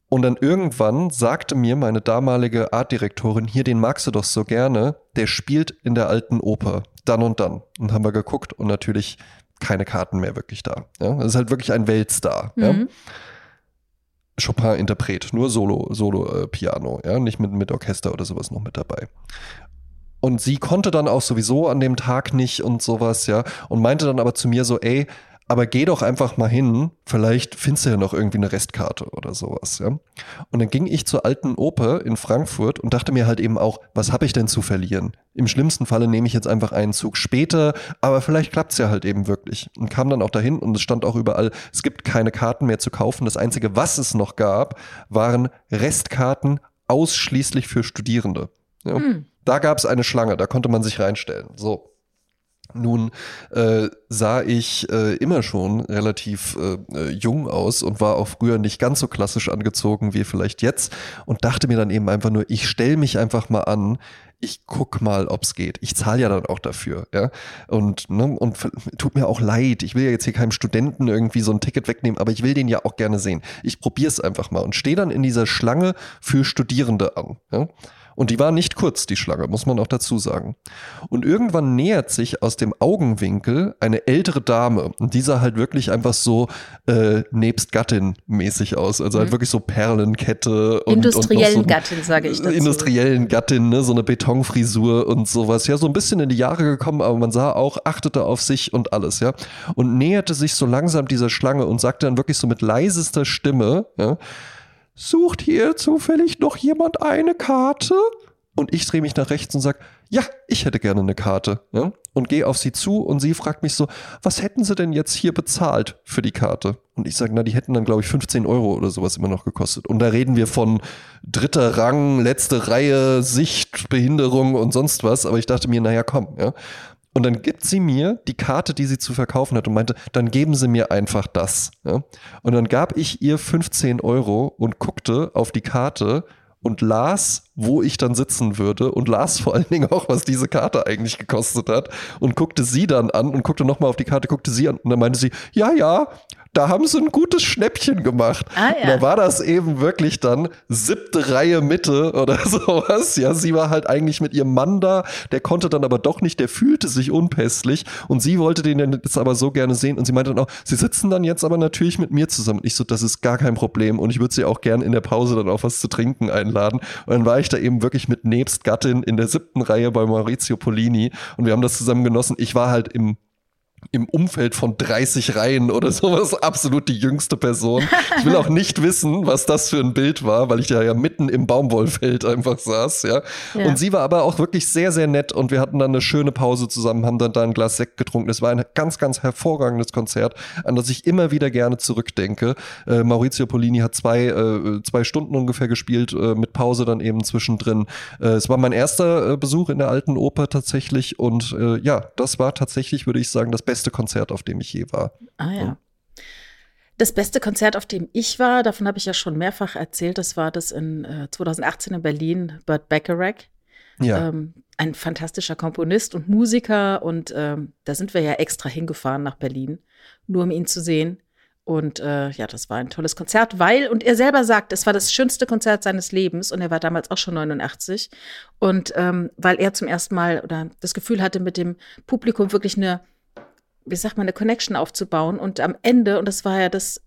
Und dann irgendwann sagte mir meine damalige Artdirektorin, hier, den magst du doch so gerne, der spielt in der alten Oper, dann und dann. Und haben wir geguckt und natürlich keine Karten mehr wirklich da. Ja? Das ist halt wirklich ein Weltstar. Ja? Mhm. Chopin-Interpret, nur Solo, Solo-Piano, ja, nicht mit, mit Orchester oder sowas noch mit dabei. Und sie konnte dann auch sowieso an dem Tag nicht und sowas, ja, und meinte dann aber zu mir so, ey, aber geh doch einfach mal hin, vielleicht findest du ja noch irgendwie eine Restkarte oder sowas, ja. Und dann ging ich zur alten Oper in Frankfurt und dachte mir halt eben auch, was habe ich denn zu verlieren? Im schlimmsten Falle nehme ich jetzt einfach einen Zug später, aber vielleicht klappt's ja halt eben wirklich. Und kam dann auch dahin und es stand auch überall, es gibt keine Karten mehr zu kaufen. Das Einzige, was es noch gab, waren Restkarten ausschließlich für Studierende. Ja. Hm. Da gab es eine Schlange, da konnte man sich reinstellen. So. Nun äh, sah ich äh, immer schon relativ äh, äh, jung aus und war auch früher nicht ganz so klassisch angezogen wie vielleicht jetzt und dachte mir dann eben einfach nur, ich stell mich einfach mal an, ich guck mal, ob's geht. Ich zahle ja dann auch dafür, ja. Und, ne, und tut mir auch leid. Ich will ja jetzt hier keinem Studenten irgendwie so ein Ticket wegnehmen, aber ich will den ja auch gerne sehen. Ich probier's einfach mal und stehe dann in dieser Schlange für Studierende an. Ja? Und die war nicht kurz, die Schlange, muss man auch dazu sagen. Und irgendwann nähert sich aus dem Augenwinkel eine ältere Dame. Und die sah halt wirklich einfach so äh, nebst Gattin mäßig aus. Also halt Mhm. wirklich so Perlenkette. Und, Industriellen und so Gattin, sage ich dazu. Industriellen Gattin, ne? so eine Betonfrisur und sowas. Ja, so ein bisschen in die Jahre gekommen, aber man sah auch, achtete auf sich und alles, ja. Und näherte sich so langsam dieser Schlange und sagte dann wirklich so mit leisester Stimme, ja, sucht hier zufällig noch jemand eine Karte? Und ich drehe mich nach rechts und sag, ja, ich hätte gerne eine Karte. Ja? Und gehe auf sie zu und sie fragt mich so, was hätten sie denn jetzt hier bezahlt für die Karte? Und ich sage, na, die hätten dann, glaube ich, 15 Euro oder sowas immer noch gekostet. Und da reden wir von dritter Rang, letzte Reihe, Sicht, Behinderung und sonst was. Aber ich dachte mir, naja, komm, ja. Und dann gibt sie mir die Karte, die sie zu verkaufen hat und meinte, dann geben sie mir einfach das. Ja? Und dann gab ich ihr 15 Euro und guckte auf die Karte und las, wo ich dann sitzen würde und las vor allen Dingen auch, was diese Karte eigentlich gekostet hat und guckte sie dann an und guckte nochmal auf die Karte, guckte sie an und dann meinte sie, ja, ja, da haben sie ein gutes Schnäppchen gemacht. Ah, Und ja. da war das eben wirklich dann siebte Reihe Mitte oder <laughs> sowas. Ja, sie war halt eigentlich mit ihrem Mann da, der konnte dann aber doch nicht, der fühlte sich unpässlich und sie wollte den dann jetzt aber so gerne sehen und sie meinte dann auch, sie sitzen dann jetzt aber natürlich mit mir zusammen. Ich so, das ist gar kein Problem und ich würde sie auch gern in der Pause dann auch was zu trinken einladen. Und dann war ich da eben wirklich mit nebst Gattin in der siebten Reihe bei Maurizio Polini und wir haben das zusammen genossen. Ich war halt im im Umfeld von 30 Reihen oder sowas absolut die jüngste Person. Ich will auch <laughs> nicht wissen, was das für ein Bild war, weil ich da ja mitten im Baumwollfeld einfach saß, ja. Ja. Und sie war aber auch wirklich sehr, sehr nett und wir hatten dann eine schöne Pause zusammen, haben dann da ein Glas Sekt getrunken. Es war ein ganz, ganz hervorragendes Konzert, an das ich immer wieder gerne zurückdenke. Äh, Maurizio Polini hat zwei, äh, zwei Stunden ungefähr gespielt, äh, mit Pause dann eben zwischendrin. Äh, es war mein erster äh, Besuch in der alten Oper tatsächlich und äh, ja, das war tatsächlich, würde ich sagen, das beste Konzert, auf dem ich je war. Ah ja. Das beste Konzert, auf dem ich war, davon habe ich ja schon mehrfach erzählt, das war das in äh, 2018 in Berlin, Burt Bacharach. Ja. Ähm, ein fantastischer Komponist und Musiker und ähm, da sind wir ja extra hingefahren nach Berlin, nur um ihn zu sehen. Und äh, ja, das war ein tolles Konzert, weil, und er selber sagt, es war das schönste Konzert seines Lebens und er war damals auch schon 89. Und ähm, weil er zum ersten Mal oder das Gefühl hatte, mit dem Publikum wirklich eine, wie sagt man, eine Connection aufzubauen. Und am Ende, und das war ja das,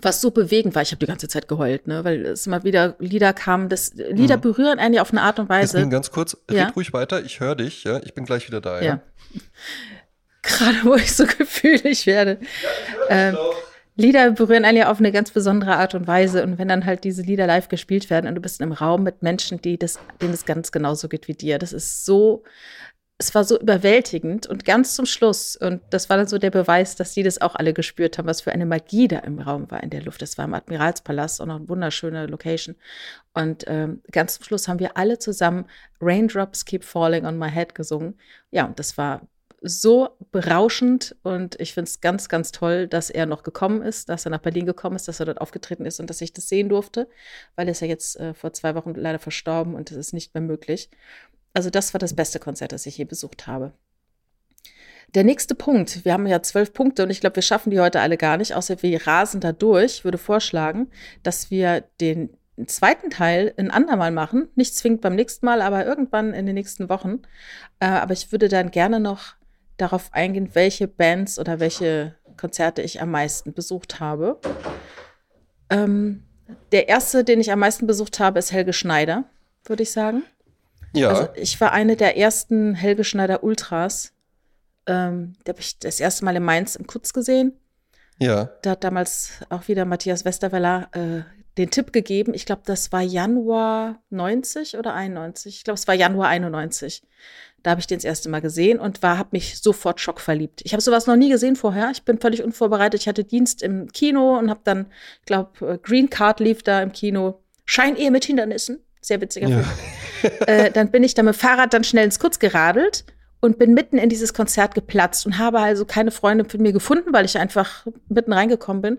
was so bewegend war, ich habe die ganze Zeit geheult, ne, weil es immer wieder Lieder kamen, das Lieder Mhm. berühren einen ja auf eine Art und Weise. Jasmin, ganz kurz, red Ja. ruhig weiter, ich höre dich, ja, ich bin gleich wieder da, ja. Ja. <laughs> Gerade wo ich so <laughs> gefühlig werde. Ähm, Lieder berühren einen ja auf eine ganz besondere Art und Weise. Und wenn dann halt diese Lieder live gespielt werden und du bist im Raum mit Menschen, die das, denen es ganz genauso geht wie dir, das ist so, es war so überwältigend. Und ganz zum Schluss, und das war dann so der Beweis, dass die das auch alle gespürt haben, was für eine Magie da im Raum war in der Luft. Das war im Admiralspalast, auch noch eine wunderschöne Location. Und ähm, ganz zum Schluss haben wir alle zusammen Raindrops Keep Falling on My Head gesungen. Ja, und das war so berauschend und ich finde es ganz, ganz toll, dass er noch gekommen ist, dass er nach Berlin gekommen ist, dass er dort aufgetreten ist und dass ich das sehen durfte, weil er ist ja jetzt äh, vor zwei Wochen leider verstorben und es ist nicht mehr möglich. Also das war das beste Konzert, das ich je besucht habe. Der nächste Punkt, wir haben ja zwölf Punkte und ich glaube, wir schaffen die heute alle gar nicht, außer wir rasen da durch. Ich würde vorschlagen, dass wir den zweiten Teil ein andermal machen. Nicht zwingend beim nächsten Mal, aber irgendwann in den nächsten Wochen. Äh, aber ich würde dann gerne noch darauf eingehen, welche Bands oder welche Konzerte ich am meisten besucht habe. Ähm, der erste, den ich am meisten besucht habe, ist Helge Schneider, würde ich sagen. Ja, Also ich war eine der ersten Helge Schneider Ultras. Ähm, da habe ich das erste Mal in Mainz im Kutz gesehen. ja. Da hat damals auch wieder Matthias Westerweller äh, den Tipp gegeben. Ich glaube, das war Januar 90 oder 91. Ich glaube, es war Januar 91. Da habe ich den das erste Mal gesehen und war, habe mich sofort schockverliebt. Ich habe sowas noch nie gesehen vorher. Ich bin völlig unvorbereitet. Ich hatte Dienst im Kino und habe dann, ich glaube, Green Card lief da im Kino. Scheinehe mit Hindernissen. Sehr witziger Ja. Film. <laughs> Äh, dann bin ich da mit dem Fahrrad dann schnell ins Kutz geradelt und bin mitten in dieses Konzert geplatzt und habe also keine Freunde für mir gefunden, weil ich einfach mitten reingekommen bin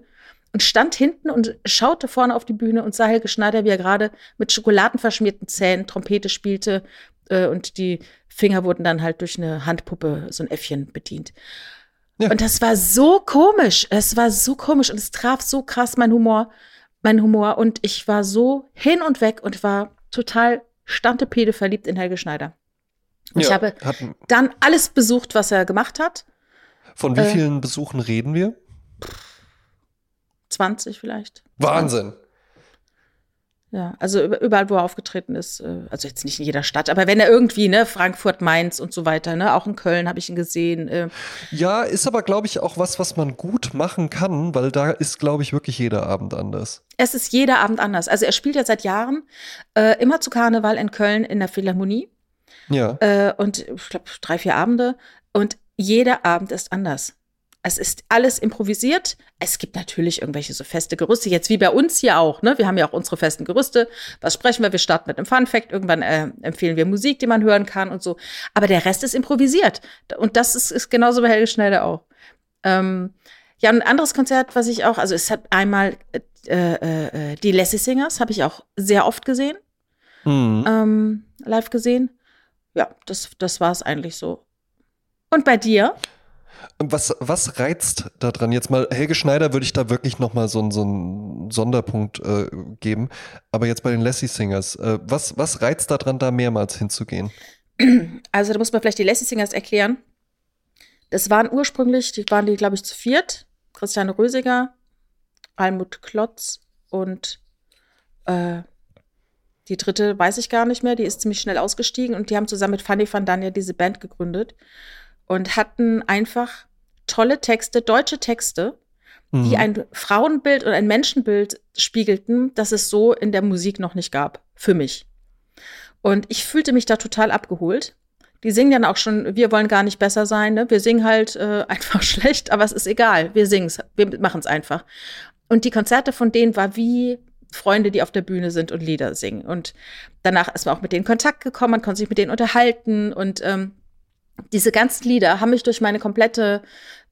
und stand hinten und schaute vorne auf die Bühne und sah Helge Schneider, wie er gerade mit schokoladenverschmierten Zähnen Trompete spielte äh, und die Finger wurden dann halt durch eine Handpuppe, so ein Äffchen bedient. Ja. Und das war so komisch. Es war so komisch und es traf so krass mein Humor, mein Humor und ich war so hin und weg und war total stantepede verliebt in Helge Schneider. Und ich Ja, habe hat, dann alles besucht, was er gemacht hat. von wie äh, vielen Besuchen reden wir? 20 vielleicht. Wahnsinn. Ja, also über- überall, wo er aufgetreten ist, äh, also jetzt nicht in jeder Stadt, aber wenn er irgendwie, ne, Frankfurt, Mainz und so weiter, ne, auch in Köln habe ich ihn gesehen. Äh, Ja, ist aber, glaube ich, auch was, was man gut machen kann, weil da ist, glaube ich, wirklich jeder Abend anders. es ist jeder Abend anders. Also er spielt ja seit Jahren äh, immer zu Karneval in Köln in der Philharmonie Ja. äh, und ich glaube drei, vier Abende und jeder Abend ist anders. Es ist alles improvisiert. Es gibt natürlich irgendwelche so feste Gerüste, jetzt wie bei uns hier auch. Ne? Wir haben ja auch unsere festen Gerüste. Was sprechen wir? Wir starten mit einem Fun Fact. Irgendwann äh, empfehlen wir Musik, die man hören kann und so. Aber der Rest ist improvisiert. Und das ist, ist genauso bei Helge Schneider auch. Ähm, ja, ein anderes Konzert, was ich auch, also es hat einmal äh, äh, äh, die Lassie Singers, habe ich auch sehr oft gesehen, Mhm. ähm, live gesehen. Ja, das, das war es eigentlich so. Und bei dir? Was, was reizt da dran? Jetzt mal, Helge Schneider würde ich da wirklich nochmal so, so einen Sonderpunkt äh, geben. Aber jetzt bei den Lassie Singers, äh, was, was reizt da dran, da mehrmals hinzugehen? Also da muss man vielleicht die Lassie Singers erklären. Das waren ursprünglich, die waren die, glaube ich, zu viert. Christiane Rösiger, Almut Klotz und äh, die dritte weiß ich gar nicht mehr, die ist ziemlich schnell ausgestiegen und die haben zusammen mit Fanny van Danja diese Band gegründet und hatten einfach tolle Texte, deutsche Texte, Mhm. die ein Frauenbild und ein Menschenbild spiegelten, das es so in der Musik noch nicht gab, für mich. Und ich fühlte mich da total abgeholt. Die singen dann auch schon, wir wollen gar nicht besser sein, ne? wir singen halt äh, <laughs> einfach schlecht, aber es ist egal, wir singen es, wir machen es einfach. Und die Konzerte von denen war wie Freunde, die auf der Bühne sind und Lieder singen. Und danach ist man auch mit denen in Kontakt gekommen, man konnte sich mit denen unterhalten und ähm, diese ganzen Lieder haben mich durch meine komplette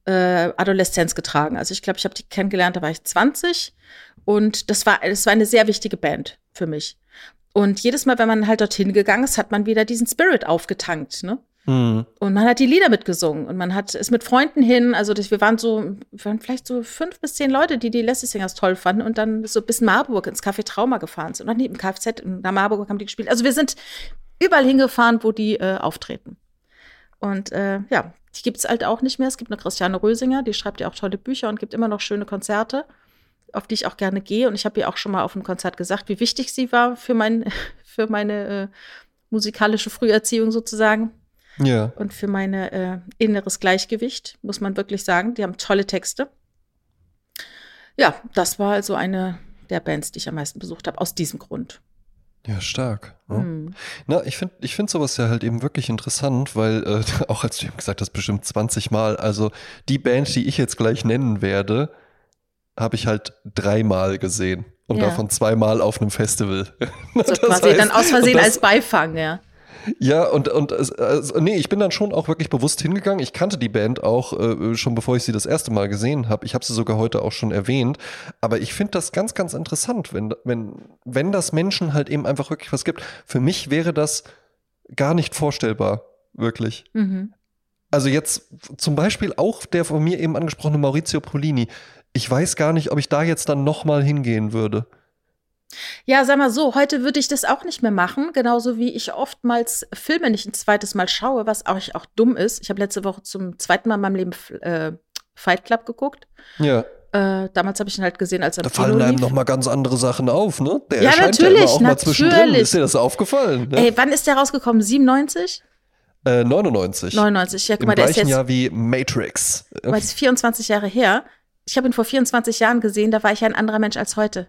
äh, Adoleszenz getragen. Also ich glaube, ich habe die kennengelernt, da war ich 20 und das war, das war eine sehr wichtige Band für mich. Und jedes Mal, wenn man halt dorthin gegangen ist, hat man wieder diesen Spirit aufgetankt, ne? Mhm. Und man hat die Lieder mitgesungen und man hat ist mit Freunden hin. Also das, wir waren so, wir waren vielleicht so fünf bis zehn Leute, die die Lassie Singers toll fanden und dann so bis Marburg ins Café Trauma gefahren sind. Und dann im Kfz in Marburg haben die gespielt. Also wir sind überall hingefahren, wo die äh, auftreten. Und äh, ja, die gibt es halt auch nicht mehr. Es gibt eine Christiane Rösinger, die schreibt ja auch tolle Bücher und gibt immer noch schöne Konzerte, auf die ich auch gerne gehe. Und ich habe ihr auch schon mal auf einem Konzert gesagt, wie wichtig sie war für, mein, <laughs> für meine äh, musikalische Früherziehung sozusagen. Ja. Und für mein äh, inneres Gleichgewicht, muss man wirklich sagen. Die haben tolle Texte. Ja, das war also eine der Bands, die ich am meisten besucht habe, aus diesem Grund. Ja, stark. Ja. Mhm. Na, ich finde ich find sowas ja halt eben wirklich interessant, weil äh, <laughs> auch als du eben gesagt hast, bestimmt 20 Mal, also die Band, die ich jetzt gleich nennen werde, habe ich halt dreimal gesehen. Und ja. davon zweimal auf einem Festival. <laughs> So quasi heißt, dann aus Versehen das, als Beifang, ja. Ja, und, und also, nee, ich bin dann schon auch wirklich bewusst hingegangen. Ich kannte die Band auch äh, schon bevor ich sie das erste Mal gesehen habe. Ich habe sie sogar heute auch schon erwähnt. Aber ich finde das ganz, ganz interessant, wenn, wenn, wenn das Menschen halt eben einfach wirklich was gibt. Für mich wäre das gar nicht vorstellbar, wirklich. Mhm. Also jetzt zum Beispiel auch der von mir eben angesprochene Maurizio Polini. Ich weiß gar nicht, ob ich da jetzt dann nochmal hingehen würde. Ja, sag mal so, heute würde ich das auch nicht mehr machen, genauso wie ich oftmals Filme nicht ein zweites Mal schaue, was auch, auch dumm ist. Ich habe letzte Woche zum zweiten Mal in meinem Leben äh, Fight Club geguckt. Ja. Äh, damals habe ich ihn halt gesehen, als er Da fallen einem noch mal ganz andere Sachen auf, ne? Der ja, natürlich, ja auch mal zwischendrin. Ist dir das aufgefallen? Ne? Ey, wann ist der rausgekommen? 97? Äh, 99. 99, ja, guck Im mal, der ist jetzt. Jahr wie Matrix. Weil es 24 Jahre her. Ich habe ihn vor 24 Jahren gesehen, da war ich ein anderer Mensch als heute.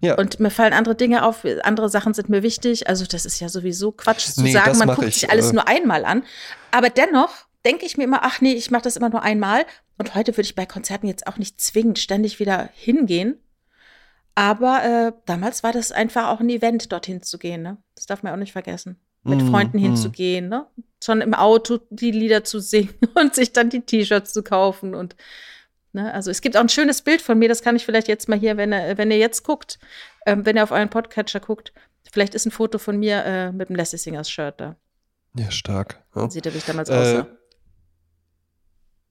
Ja. Und mir fallen andere Dinge auf, andere Sachen sind mir wichtig. Also das ist ja sowieso Quatsch zu nee, sagen, man guckt ich, sich alles äh, nur einmal an. Aber dennoch denke ich mir immer, ach nee, ich mache das immer nur einmal. Und heute würde ich bei Konzerten jetzt auch nicht zwingend ständig wieder hingehen. Aber äh, damals war das einfach auch ein Event, dorthin zu gehen. Ne? Das darf man auch nicht vergessen. Mit mm, Freunden mm. hinzugehen, ne? schon im Auto die Lieder zu singen <laughs> und sich dann die T-Shirts zu kaufen und Ne? Also es gibt auch ein schönes Bild von mir, das kann ich vielleicht jetzt mal hier, wenn ihr, wenn ihr jetzt guckt, ähm, wenn ihr auf euren Podcatcher guckt, vielleicht ist ein Foto von mir äh, mit dem Lassie Singers Shirt da. Ja, stark. Ja. Sieht er, wie ich damals äh, aussah.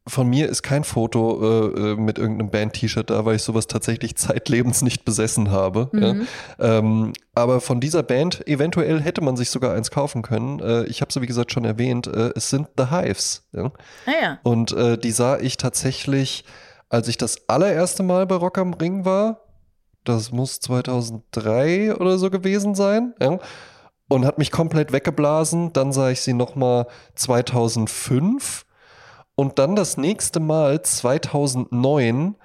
Von mir ist kein Foto äh, äh, mit irgendeinem Band-T-Shirt da, weil ich sowas tatsächlich <laughs> zeitlebens nicht besessen habe. Mhm. Ja. Ähm, aber von dieser Band, eventuell hätte man sich sogar eins kaufen können. Äh, ich habe sie, wie gesagt, schon erwähnt. Äh, es sind The Hives. Ja? Ah, ja. Und äh, die sah ich tatsächlich als ich das allererste Mal bei Rock am Ring war, das muss 2003 oder so gewesen sein, ja, und hat mich komplett weggeblasen. Dann sah ich sie nochmal 2005 und dann das nächste Mal 2009.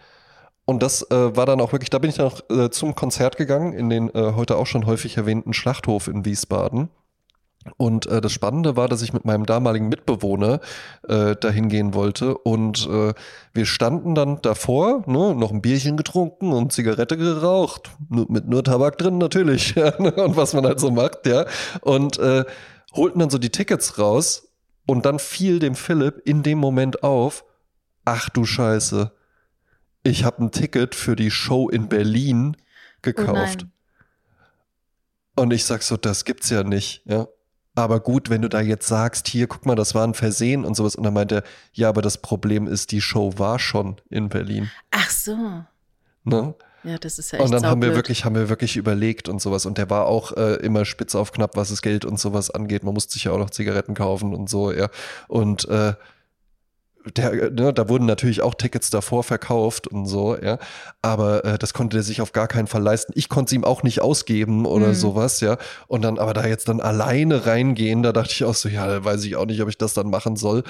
Und das äh, war dann auch wirklich, da bin ich dann auch äh, zum Konzert gegangen, in den äh, heute auch schon häufig erwähnten Schlachthof in Wiesbaden. Und äh, das Spannende war, dass ich mit meinem damaligen Mitbewohner äh, dahin gehen wollte. Und äh, wir standen dann davor, ne, noch ein Bierchen getrunken und Zigarette geraucht. Nur, mit nur Tabak drin natürlich. <laughs> und was man halt so macht, ja. Und äh, holten dann so die Tickets raus. Und dann fiel dem Philipp in dem Moment auf, ach du Scheiße, ich habe ein Ticket für die Show in Berlin gekauft. Oh und ich sag so, das gibt's ja nicht, ja. Aber gut, wenn du da jetzt sagst, hier, guck mal, das war ein Versehen und sowas. Und dann meinte er, ja, aber das Problem ist, die Show war schon in Berlin. Ach so. Ne? Ja, das ist ja echt Und dann haben wir wirklich, haben wir wirklich überlegt und sowas. Und der war auch äh, immer spitz auf knapp, was das Geld und sowas angeht. Man musste sich ja auch noch Zigaretten kaufen und so, ja. Und äh, der, ne, da wurden natürlich auch Tickets davor verkauft und so, ja. Aber äh, das konnte er sich auf gar keinen Fall leisten. Ich konnte es ihm auch nicht ausgeben oder mhm. sowas, ja. Und dann, aber da jetzt dann alleine reingehen, da dachte ich auch so, ja, weiß ich auch nicht, ob ich das dann machen soll.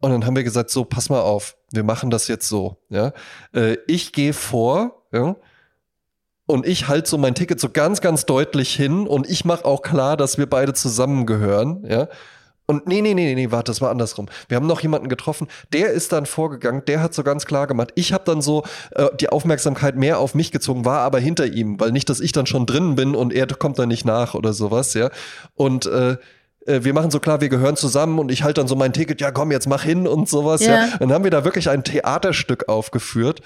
Und dann haben wir gesagt, so, pass mal auf, wir machen das jetzt so, ja. Äh, ich gehe vor, ja. Und ich halte so mein Ticket so ganz, ganz deutlich hin und ich mache auch klar, dass wir beide zusammengehören, ja. Und nee, nee, nee, nee, warte, das war andersrum. Wir haben noch jemanden getroffen, der ist dann vorgegangen, der hat so ganz klar gemacht. Ich habe dann so äh, die Aufmerksamkeit mehr auf mich gezogen, war aber hinter ihm, weil nicht, dass ich dann schon drin bin und er kommt dann nicht nach oder sowas, ja. Und äh, äh, wir machen so klar, wir gehören zusammen und ich halte dann so mein Ticket, ja komm, jetzt mach hin und sowas. Ja. Ja. Dann haben wir da wirklich ein Theaterstück aufgeführt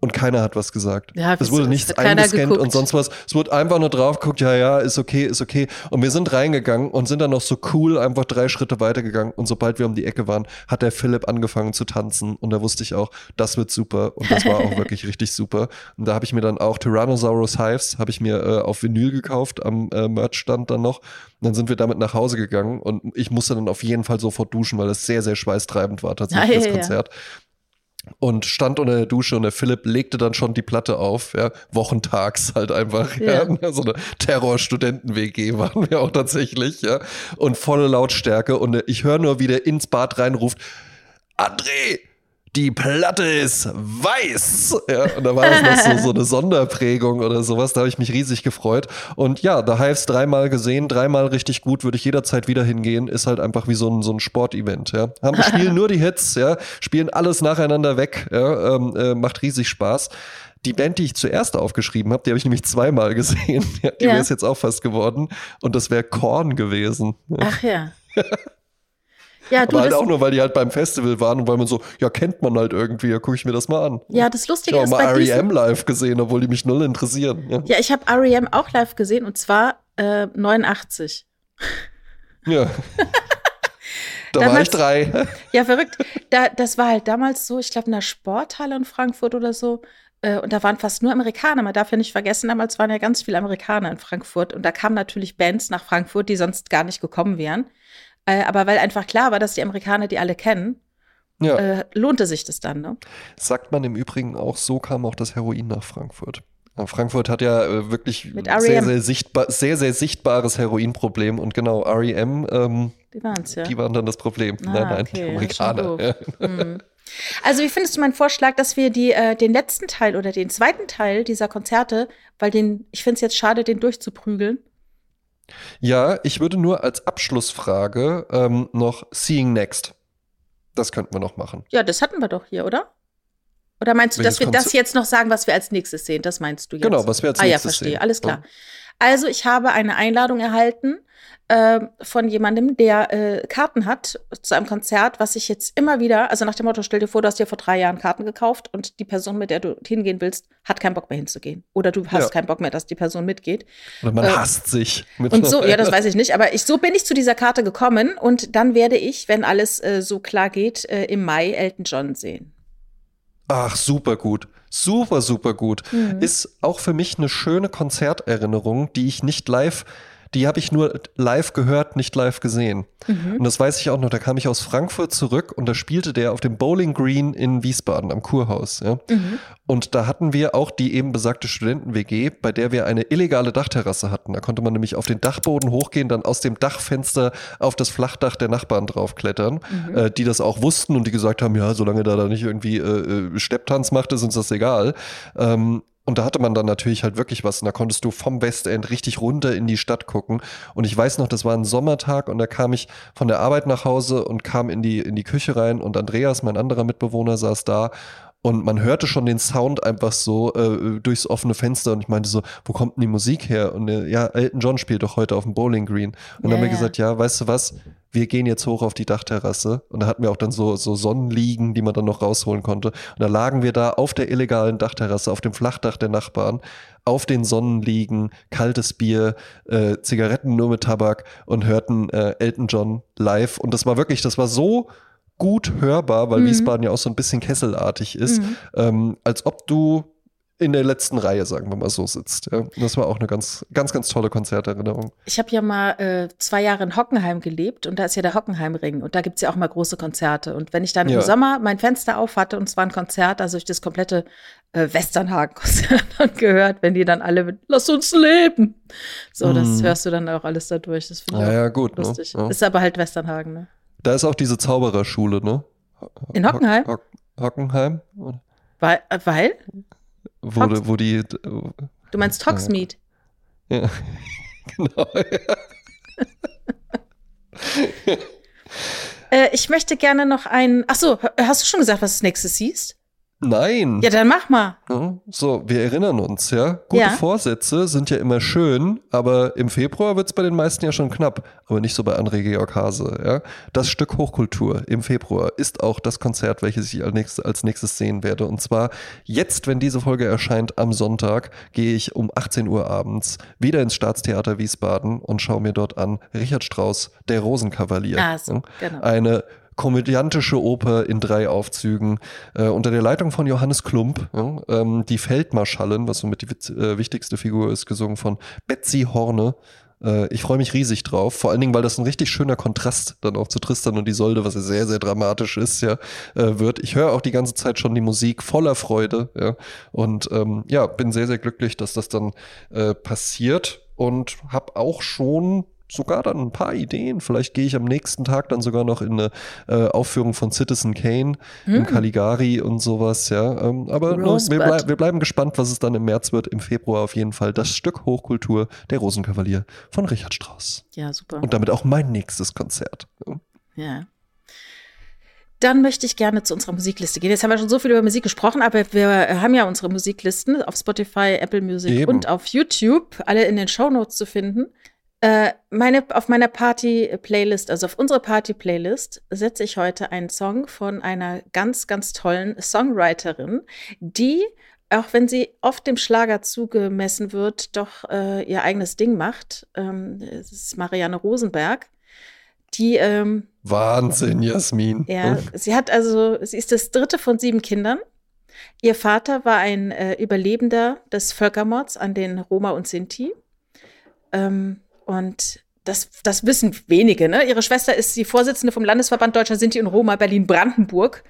und keiner hat was gesagt. Ja, es wurde nichts eingescannt geguckt. und sonst was. Es wurde einfach nur drauf geguckt, ja, ja, ist okay, ist okay. Und wir sind reingegangen und sind dann noch so cool einfach drei Schritte weitergegangen. Und sobald wir um die Ecke waren, hat der Philipp angefangen zu tanzen. Und da wusste ich auch, das wird super. Und das war auch <laughs> wirklich richtig super. Und da habe ich mir dann auch Tyrannosaurus Hives, habe ich mir äh, auf Vinyl gekauft am äh, Merchstand dann noch. Und dann sind wir damit nach Hause gegangen und ich musste dann auf jeden Fall sofort duschen, weil es sehr, sehr schweißtreibend war tatsächlich Ah, ja, das ja. Und stand unter der Dusche und der Philipp legte dann schon die Platte auf, ja, wochentags halt einfach, ja. Ja. <laughs> So eine Terror-Studenten-WG waren wir auch tatsächlich, ja. Und volle Lautstärke und ich höre nur, wie der ins Bad reinruft, André, die Platte ist weiß. Ja, und da war das noch so, so eine <laughs> Sonderprägung oder sowas. Da habe ich mich riesig gefreut. Und ja, The Hives dreimal gesehen, dreimal richtig gut, würde ich jederzeit wieder hingehen. Ist halt einfach wie so ein, so ein Sportevent. Ja. Haben, <laughs> spielen nur die Hits, ja, spielen alles nacheinander weg. Ja, ähm, äh, macht riesig Spaß. Die Band, die ich zuerst aufgeschrieben habe, die habe ich nämlich zweimal gesehen. <laughs> Ja, die Ja. wäre es jetzt auch fast geworden. Und das wäre Korn gewesen. Ach ja. Ja, du, Aber halt auch nur, weil die halt beim Festival waren und weil man so, ja, kennt man halt irgendwie, ja, gucke ich mir das mal an. ja, das Ich Lustige habe ist mal bei diesen, R.E.M. live gesehen, obwohl die mich null interessieren. Ja, Ja, ich habe R.E.M. auch live gesehen und zwar äh, 89. ja. <laughs> da war Damals- ich drei. <laughs> Ja, verrückt. Da, das war halt damals so, ich glaube, in der Sporthalle in Frankfurt oder so. Äh, Und da waren fast nur Amerikaner. Man darf ja nicht vergessen, damals waren ja ganz viele Amerikaner in Frankfurt. Und da kamen natürlich Bands nach Frankfurt, die sonst gar nicht gekommen wären. Äh, Aber weil einfach klar war, dass die Amerikaner die alle kennen, Ja. äh, lohnte sich das dann. Ne? Sagt man im Übrigen auch, so kam auch das Heroin nach Frankfurt. Frankfurt hat ja äh, wirklich sehr, R.E.M.. sehr, sichtbar, sehr, sehr sichtbares Heroinproblem. Und genau, R.E.M., ähm, Die ja. die waren dann das Problem. Ah, nein, nein, okay, die Amerikaner. Mhm. Also, wie findest du meinen Vorschlag, dass wir die, äh, den letzten Teil oder den zweiten Teil dieser Konzerte, weil den, ich finde es jetzt schade, den durchzuprügeln. Ja, ich würde nur als Abschlussfrage ähm, noch Seeing Next. Das könnten wir noch machen. Ja, das hatten wir doch hier, oder? Oder meinst du, Welches dass wir das jetzt noch sagen, was wir als nächstes sehen? Das meinst du jetzt? Genau, was wir als ah, ja, nächstes verstehe. sehen. Alles klar. Also, ich habe eine Einladung erhalten äh, von jemandem, der äh, Karten hat zu einem Konzert, was ich jetzt immer wieder, also nach dem Motto, stell dir vor, du hast dir vor drei Jahren Karten gekauft und die Person, mit der du hingehen willst, hat keinen Bock mehr hinzugehen. Oder du hast Ja. keinen Bock mehr, dass die Person mitgeht. Oder man Äh, hasst sich. Und so, ja, das weiß ich nicht, aber ich, so bin ich zu dieser Karte gekommen und dann werde ich, wenn alles äh, so klar geht, äh, im Mai Elton John sehen. Ach, super gut. Super, super gut. Mhm. Ist auch für mich eine schöne Konzerterinnerung, die ich nicht live, die habe ich nur live gehört, nicht live gesehen. Mhm. Und das weiß ich auch noch, da kam ich aus Frankfurt zurück und da spielte der auf dem Bowling Green in Wiesbaden am Kurhaus. Ja. Mhm. Und da hatten wir auch die eben besagte Studenten-WG, bei der wir eine illegale Dachterrasse hatten. Da konnte man nämlich auf den Dachboden hochgehen, dann aus dem Dachfenster auf das Flachdach der Nachbarn draufklettern, Mhm. äh, die das auch wussten und die gesagt haben, ja, solange da da nicht irgendwie äh, äh, Stepptanz macht, ist uns das egal. Ähm, und da hatte man dann natürlich halt wirklich was. Und da konntest du vom Westend richtig runter in die Stadt gucken. Und ich weiß noch, das war ein Sommertag und da kam ich von der Arbeit nach Hause und kam in die, in die Küche rein und Andreas, mein anderer Mitbewohner, saß da. Und man hörte schon den Sound einfach so äh, durchs offene Fenster und ich meinte so, wo kommt denn die Musik her? Und äh, ja, Elton John spielt doch heute auf dem Bowling Green. Und dann Ja, haben wir gesagt, ja, weißt du was? Wir gehen jetzt hoch auf die Dachterrasse. Und da hatten wir auch dann so, so Sonnenliegen, die man dann noch rausholen konnte. Und da lagen wir da auf der illegalen Dachterrasse, auf dem Flachdach der Nachbarn, auf den Sonnenliegen, kaltes Bier, äh, Zigaretten nur mit Tabak und hörten äh, Elton John live. Und das war wirklich, das war so gut hörbar, weil Mhm. Wiesbaden ja auch so ein bisschen kesselartig ist, Mhm. ähm, als ob du in der letzten Reihe, sagen wir mal so, sitzt. Ja. Das war auch eine ganz, ganz, ganz tolle Konzerterinnerung. Ich habe ja mal äh, zwei Jahre in Hockenheim gelebt und da ist ja der Hockenheimring und da gibt's ja auch mal große Konzerte. Und wenn ich dann Ja. im Sommer mein Fenster auf hatte und es war ein Konzert, also ich das komplette äh, Westernhagen-Konzert <laughs> dann gehört, wenn die dann alle mit Lass uns leben. So, das Mhm. hörst du dann auch alles da durch. Das finde ich Ja, ja, gut. Ne? lustig. Ja. Ist aber halt Westernhagen, ne? Da ist auch diese Zaubererschule, ne? In Hockenheim? Hock, Hockenheim? Oder? Weil, äh, weil? Wo, Hocks- wo die. Du meinst Hogsmeade. Ja, <laughs> genau. Äh, ich möchte gerne noch ein. Ach so, hast du schon gesagt, was als nächstes siehst? Nein. Ja, dann mach mal. So, wir erinnern uns, ja. Gute Ja. Vorsätze sind ja immer schön, aber im Februar wird es bei den meisten ja schon knapp. Aber nicht so bei André Georg Hase, ja. Das Stück Hochkultur im Februar ist auch das Konzert, welches ich als nächstes, als nächstes sehen werde. Und zwar jetzt, wenn diese Folge erscheint, am Sonntag, gehe ich um 18 Uhr abends wieder ins Staatstheater Wiesbaden und schaue mir dort an Richard Strauss, der Rosenkavalier. Ah, so, genau. Eine komödiantische Oper in drei Aufzügen äh, unter der Leitung von Johannes Klump. Ja, ähm, die Feldmarschallen, was somit die witz- äh, wichtigste Figur ist, gesungen von Betsy Horne. Äh, ich freue mich riesig drauf, vor allen Dingen, weil das ein richtig schöner Kontrast dann auch zu Tristan und Isolde, was ja sehr, sehr dramatisch ist, ja, äh, wird. Ich höre auch die ganze Zeit schon die Musik voller Freude, ja, und ähm, ja, bin sehr, sehr glücklich, dass das dann äh, passiert und habe auch schon sogar dann ein paar Ideen. Vielleicht gehe ich am nächsten Tag dann sogar noch in eine äh, Aufführung von Citizen Kane im Caligari und sowas, ja. Ähm, aber Rosebud. wir, blei wir bleiben gespannt, was es dann im März wird. Im Februar auf jeden Fall das Stück Hochkultur, der Rosenkavalier von Richard Strauss. Ja, super. Und damit auch mein nächstes Konzert. Ja. Dann möchte ich gerne zu unserer Musikliste gehen. Jetzt haben wir schon so viel über Musik gesprochen, aber wir haben ja unsere Musiklisten auf Spotify, Apple Music Eben. und auf YouTube, alle in den Shownotes zu finden. Äh, meine, auf meiner Party-Playlist, also auf unsere Party-Playlist, setze ich heute einen Song von einer ganz, ganz tollen Songwriterin, die, auch wenn sie oft dem Schlager zugemessen wird, doch äh, ihr eigenes Ding macht. Ähm, es ist Marianne Rosenberg, die ähm, Wahnsinn, Jasmin. ja, sie hat also, sie ist das dritte von sieben Kindern. Ihr Vater war ein äh, Überlebender des Völkermords an den Roma und Sinti. Ähm, und das, das wissen wenige. Ne? Ihre Schwester ist die Vorsitzende vom Landesverband Deutscher Sinti und Roma Berlin-Brandenburg.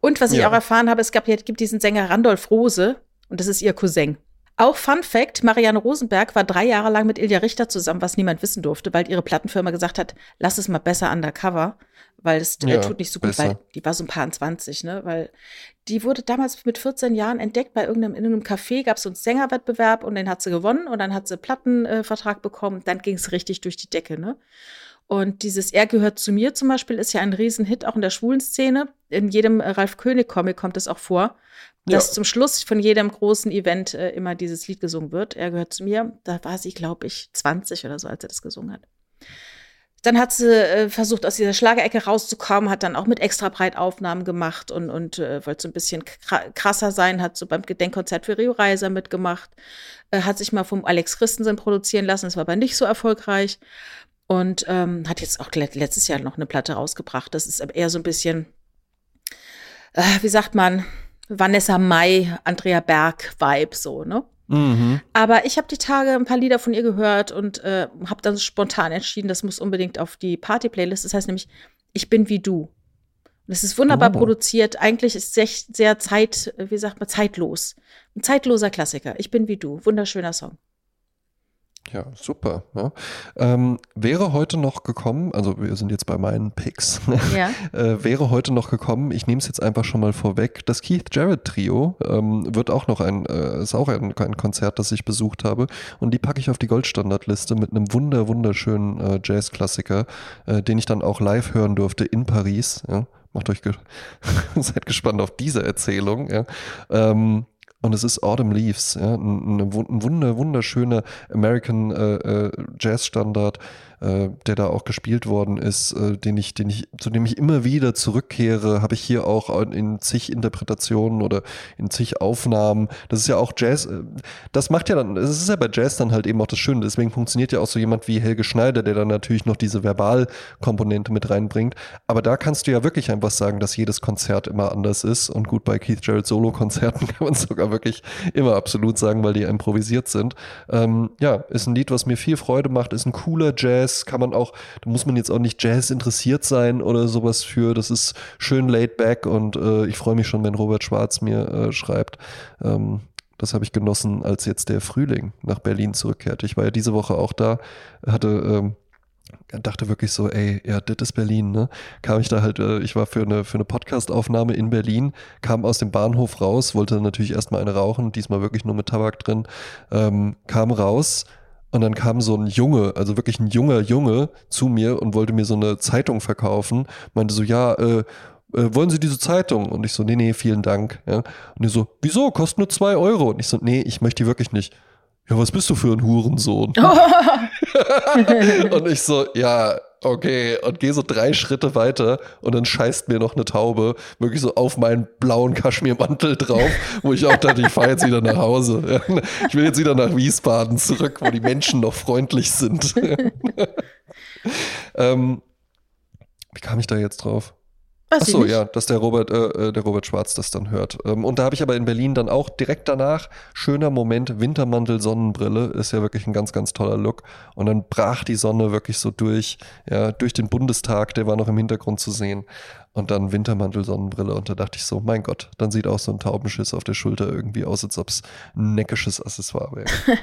Und was ich Ja. auch erfahren habe, es gab, gibt diesen Sänger Randolph Rose und das ist ihr Cousin. Auch Fun Fact, Marianne Rosenberg war drei Jahre lang mit Ilja Richter zusammen, was niemand wissen durfte, weil ihre Plattenfirma gesagt hat, lass es mal besser undercover, weil es äh, Ja, tut nicht so gut, besser. weil die war so ein paar 20, ne? Weil die wurde damals mit 14 Jahren entdeckt bei irgendeinem, in irgendeinem Café, gab es so einen Sängerwettbewerb und den hat sie gewonnen und dann hat sie Plattenvertrag äh, bekommen, dann ging es richtig durch die Decke, ne? Und dieses Er gehört zu mir zum Beispiel ist ja ein Riesenhit auch in der schwulen Szene. In jedem äh, Ralf König-Comic kommt es auch vor, dass Ja. zum Schluss von jedem großen Event äh, immer dieses Lied gesungen wird. Er gehört zu mir. Da war sie, glaube ich, 20 oder so, als er das gesungen hat. Dann hat sie äh, versucht, aus dieser Schlagerecke rauszukommen, hat dann auch mit extra breit Aufnahmen gemacht und, und äh, wollte so ein bisschen kra- krasser sein, hat so beim Gedenkkonzert für Rio Reiser mitgemacht, äh, hat sich mal vom Alex Christensen produzieren lassen, das war aber nicht so erfolgreich. Und ähm, hat jetzt auch let- letztes Jahr noch eine Platte rausgebracht. Das ist eher so ein bisschen, äh, wie sagt man, Vanessa Mai, Andrea Berg-Vibe, so, ne? Mhm. Aber ich habe die Tage ein paar Lieder von ihr gehört und äh, habe dann spontan entschieden, das muss unbedingt auf die Party-Playlist. Das heißt nämlich, ich bin wie du. Und es ist wunderbar Oh. produziert. Eigentlich ist es sehr, sehr zeit, wie sagt man, zeitlos. Ein zeitloser Klassiker. Ich bin wie du. Wunderschöner Song. Ja, super. Ja. Ähm, wäre heute noch gekommen, also wir sind jetzt bei meinen Picks, <laughs> Ja. äh, wäre heute noch gekommen, ich nehme es jetzt einfach schon mal vorweg, das Keith Jarrett Trio ähm, wird auch noch ein, äh, ist auch ein, ein Konzert, das ich besucht habe und die packe ich auf die Goldstandardliste mit einem wunder, wunderschönen äh, Jazzklassiker, äh, den ich dann auch live hören durfte in Paris. Ja. Macht euch, ge <laughs> seid gespannt auf diese Erzählung. Ja. Ähm, und es ist Autumn Leaves, ja, ein, ein wun- ein wunder, wunderschöner American äh, äh, Jazz-Standard, äh, der da auch gespielt worden ist, äh, den ich, den ich, zu dem ich immer wieder zurückkehre, habe ich hier auch in zig Interpretationen oder in zig Aufnahmen. Das ist ja auch Jazz, äh, das macht ja dann, das ist ja bei Jazz dann halt eben auch das Schöne. Deswegen funktioniert ja auch so jemand wie Helge Schneider, der dann natürlich noch diese Verbalkomponente mit reinbringt. Aber da kannst du ja wirklich einfach sagen, dass jedes Konzert immer anders ist. Und gut, bei Keith Jarrett Solo-Konzerten <laughs> kann man es sogar wirklich immer absolut sagen, weil die improvisiert sind. Ähm, ja, ist ein Lied, was mir viel Freude macht, ist ein cooler Jazz, kann man auch, da muss man jetzt auch nicht Jazz interessiert sein oder sowas für. Das ist schön laid back und äh, ich freue mich schon, wenn Robert Schwarz mir äh, schreibt. Ähm, das habe ich genossen, als jetzt der Frühling nach Berlin zurückkehrte. Ich war ja diese Woche auch da, hatte ähm, dachte wirklich so, ey, ja, das ist Berlin, ne? Kam ich da halt, äh, ich war für eine, für eine Podcast-Aufnahme in Berlin, kam aus dem Bahnhof raus, wollte natürlich erstmal eine rauchen, diesmal wirklich nur mit Tabak drin, ähm, kam raus und dann kam so ein Junge, also wirklich ein junger Junge zu mir und wollte mir so eine Zeitung verkaufen, meinte so, ja, äh, äh, wollen Sie diese Zeitung? Und ich so, nee, nee, vielen Dank. Ja. Und die so, wieso? Kostet nur zwei Euro. Und ich so, nee, ich möchte die wirklich nicht. Ja, was bist du für ein Hurensohn? <laughs> <laughs> und ich so, ja, okay. Und gehe so drei Schritte weiter und dann scheißt mir noch eine Taube wirklich so auf meinen blauen Kaschmirmantel drauf, wo ich auch dachte, ich fahre jetzt wieder nach Hause. Ich will jetzt wieder nach Wiesbaden zurück, wo die Menschen noch freundlich sind. <laughs> ähm, wie kam ich da jetzt drauf? Ach so, ja, dass der Robert, äh, äh, der Robert Schwarz das dann hört. Ähm, und da habe ich aber in Berlin dann auch direkt danach, schöner Moment, Wintermantel, Sonnenbrille, ist ja wirklich ein ganz, ganz toller Look. Und dann brach die Sonne wirklich so durch, ja, durch den Bundestag, der war noch im Hintergrund zu sehen und dann Wintermantel, Sonnenbrille. Und da dachte ich so, mein Gott, dann sieht auch so ein Taubenschiss auf der Schulter irgendwie aus, als ob es ein neckisches Accessoire wäre. <laughs>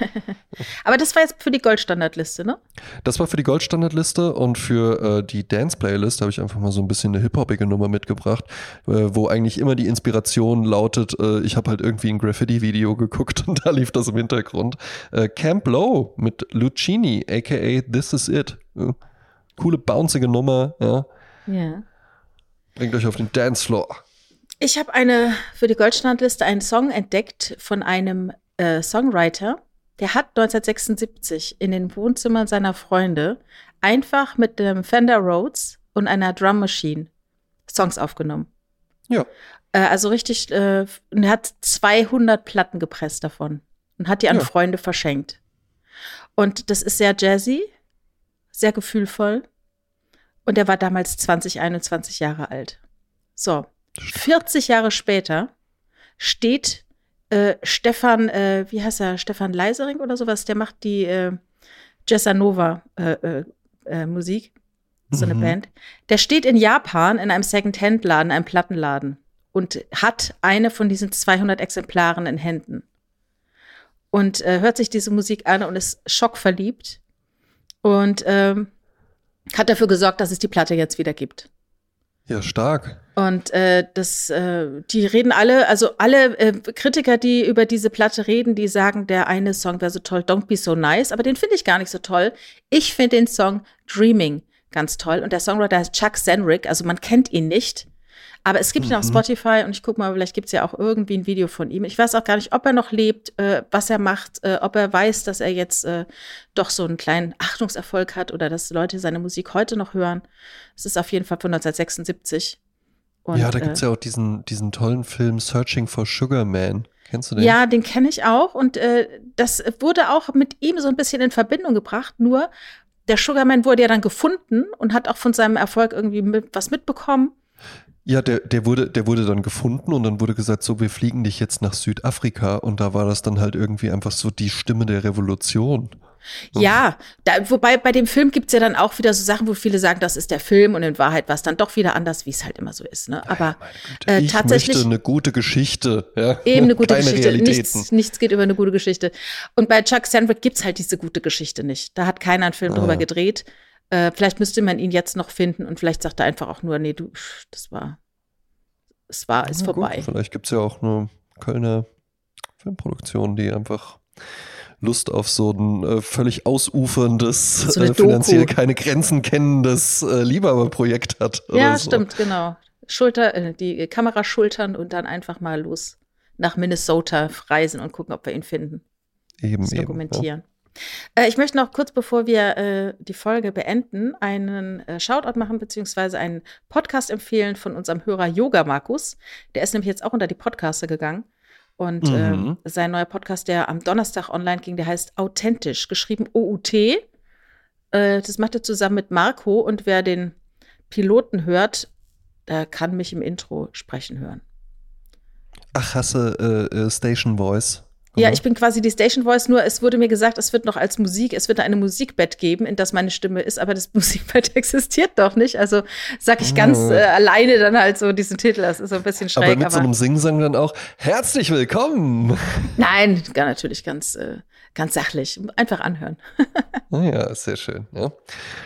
Aber das war jetzt für die Goldstandardliste, ne? Das war für die Goldstandardliste und für äh, die Dance-Playlist habe ich einfach mal so ein bisschen eine hip-hopige Nummer mitgebracht, äh, wo eigentlich immer die Inspiration lautet, äh, ich habe halt irgendwie ein Graffiti-Video geguckt <laughs> und da lief das im Hintergrund. Äh, Camp Low mit Lucini, aka This Is It. coole, bouncige Nummer, ja. Ja. Bringt euch auf den Dancefloor. Ich habe eine für die Goldstandliste einen Song entdeckt von einem äh, Songwriter. Der hat 1976 in den Wohnzimmern seiner Freunde einfach mit dem Fender Rhodes und einer Drum Machine Songs aufgenommen. Ja. Äh, also richtig, äh, und er hat 200 Platten gepresst davon und hat die an ja. Freunde verschenkt. Und das ist sehr jazzy, sehr gefühlvoll und er war damals 20, 21 Jahre alt. So, 40 Jahre später steht äh, Stefan, äh, wie heißt er, Stefan Leisering oder sowas, der macht die äh, Jessanova äh, äh, äh, Musik, so eine mhm. Band. Der steht in Japan in einem Second-Hand-Laden, einem Plattenladen und hat eine von diesen 200 Exemplaren in Händen und äh, hört sich diese Musik an und ist schockverliebt und ähm, hat dafür gesorgt, dass es die Platte jetzt wieder gibt. Ja, stark. Und äh, das, äh, die reden alle, also alle äh, Kritiker, die über diese Platte reden, die sagen, der eine Song wäre so toll, Don't Be So Nice, aber den finde ich gar nicht so toll. Ich finde den Song Dreaming ganz toll. Und der Songwriter heißt Chuck Zenrick, also man kennt ihn nicht. Aber es gibt ihn auf mhm. Spotify und ich gucke mal, vielleicht gibt es ja auch irgendwie ein Video von ihm. Ich weiß auch gar nicht, ob er noch lebt, äh, was er macht, äh, ob er weiß, dass er jetzt äh, doch so einen kleinen Achtungserfolg hat oder dass Leute seine Musik heute noch hören. Es ist auf jeden Fall von 1976. Und, ja, da gibt es äh, ja auch diesen, diesen tollen Film Searching for Sugar Man. Kennst du den? Ja, den kenne ich auch. Und äh, das wurde auch mit ihm so ein bisschen in Verbindung gebracht. Nur der Sugarman wurde ja dann gefunden und hat auch von seinem Erfolg irgendwie mit, was mitbekommen. Ja, der, der, wurde, der wurde dann gefunden und dann wurde gesagt, so, wir fliegen dich jetzt nach Südafrika und da war das dann halt irgendwie einfach so die Stimme der Revolution. Ja, da, wobei bei dem Film gibt es ja dann auch wieder so Sachen, wo viele sagen, das ist der Film und in Wahrheit war es dann doch wieder anders, wie es halt immer so ist. Ne? Aber äh, ich tatsächlich. Möchte eine gute Geschichte. Ja? Eben eine gute Keine Geschichte. Nichts, nichts geht über eine gute Geschichte. Und bei Chuck Sandwick gibt es halt diese gute Geschichte nicht. Da hat keiner einen Film ah. drüber gedreht. Äh, vielleicht müsste man ihn jetzt noch finden und vielleicht sagt er einfach auch nur, nee, du, das war, es war, ist ja, vorbei. Gut, vielleicht gibt es ja auch eine Kölner Filmproduktion, die einfach Lust auf so ein äh, völlig ausuferndes, so äh, finanziell keine Grenzen kennendes äh, Liebhaberprojekt hat. Ja, so. stimmt, genau. Schulter, äh, die Kamera schultern und dann einfach mal los nach Minnesota reisen und gucken, ob wir ihn finden. Eben, das dokumentieren. Eben, ja. Äh, ich möchte noch kurz, bevor wir äh, die Folge beenden, einen äh, Shoutout machen, beziehungsweise einen Podcast empfehlen von unserem Hörer Yoga Markus. Der ist nämlich jetzt auch unter die Podcaster gegangen. Und mhm. äh, sein neuer Podcast, der am Donnerstag online ging, der heißt Authentisch, geschrieben OUT. Äh, das macht er zusammen mit Marco. Und wer den Piloten hört, der kann mich im Intro sprechen hören. Ach, hasse äh, äh, Station Voice. Ja, ich bin quasi die Station Voice, nur es wurde mir gesagt, es wird noch als Musik, es wird eine Musikbett geben, in das meine Stimme ist, aber das <laughs> Musikbett existiert doch nicht. Also sag ich ganz ah. äh, alleine dann halt so diesen Titel, das ist so ein bisschen schräg. Aber mit aber so einem Singsang dann auch, herzlich willkommen. <laughs> Nein, gar natürlich ganz, äh, ganz sachlich. Einfach anhören. <laughs> ja, sehr schön. Ja,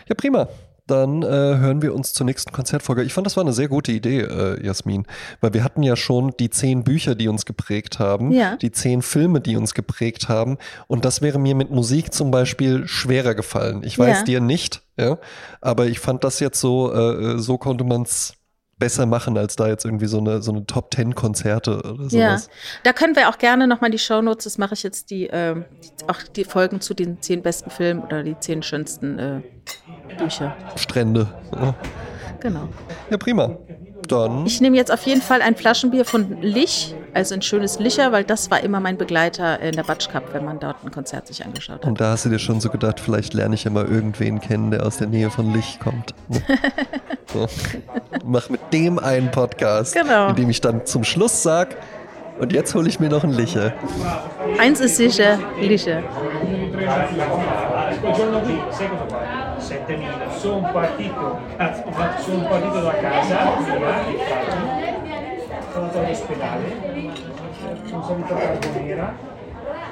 ja prima dann äh, hören wir uns zur nächsten Konzertfolge. Ich fand, das war eine sehr gute Idee, äh, Jasmin, weil wir hatten ja schon die zehn Bücher, die uns geprägt haben, ja. die zehn Filme, die uns geprägt haben. Und das wäre mir mit Musik zum Beispiel schwerer gefallen. Ich weiß ja. dir nicht, ja, aber ich fand das jetzt so, äh, so konnte man es besser machen als da jetzt irgendwie so eine, so eine Top Ten Konzerte oder sowas. Ja, da können wir auch gerne nochmal die Shownotes, das mache ich jetzt die, äh, die, auch die Folgen zu den zehn besten Filmen oder die zehn schönsten äh, Bücher. Strände. Ja. Genau. Ja, prima. Dann. Ich nehme jetzt auf jeden Fall ein Flaschenbier von Lich, also ein schönes Licher, weil das war immer mein Begleiter in der Batsch Cup, wenn man dort ein Konzert sich angeschaut hat. Und da hast du dir schon so gedacht, vielleicht lerne ich ja mal irgendwen kennen, der aus der Nähe von Lich kommt. <laughs> so. Mach mit dem einen Podcast, Genau. in dem ich dann zum Schluss sag, und jetzt hole ich mir noch ein Licher. Eins ist sicher? 7000.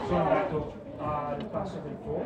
Sono andato al Passo del Po,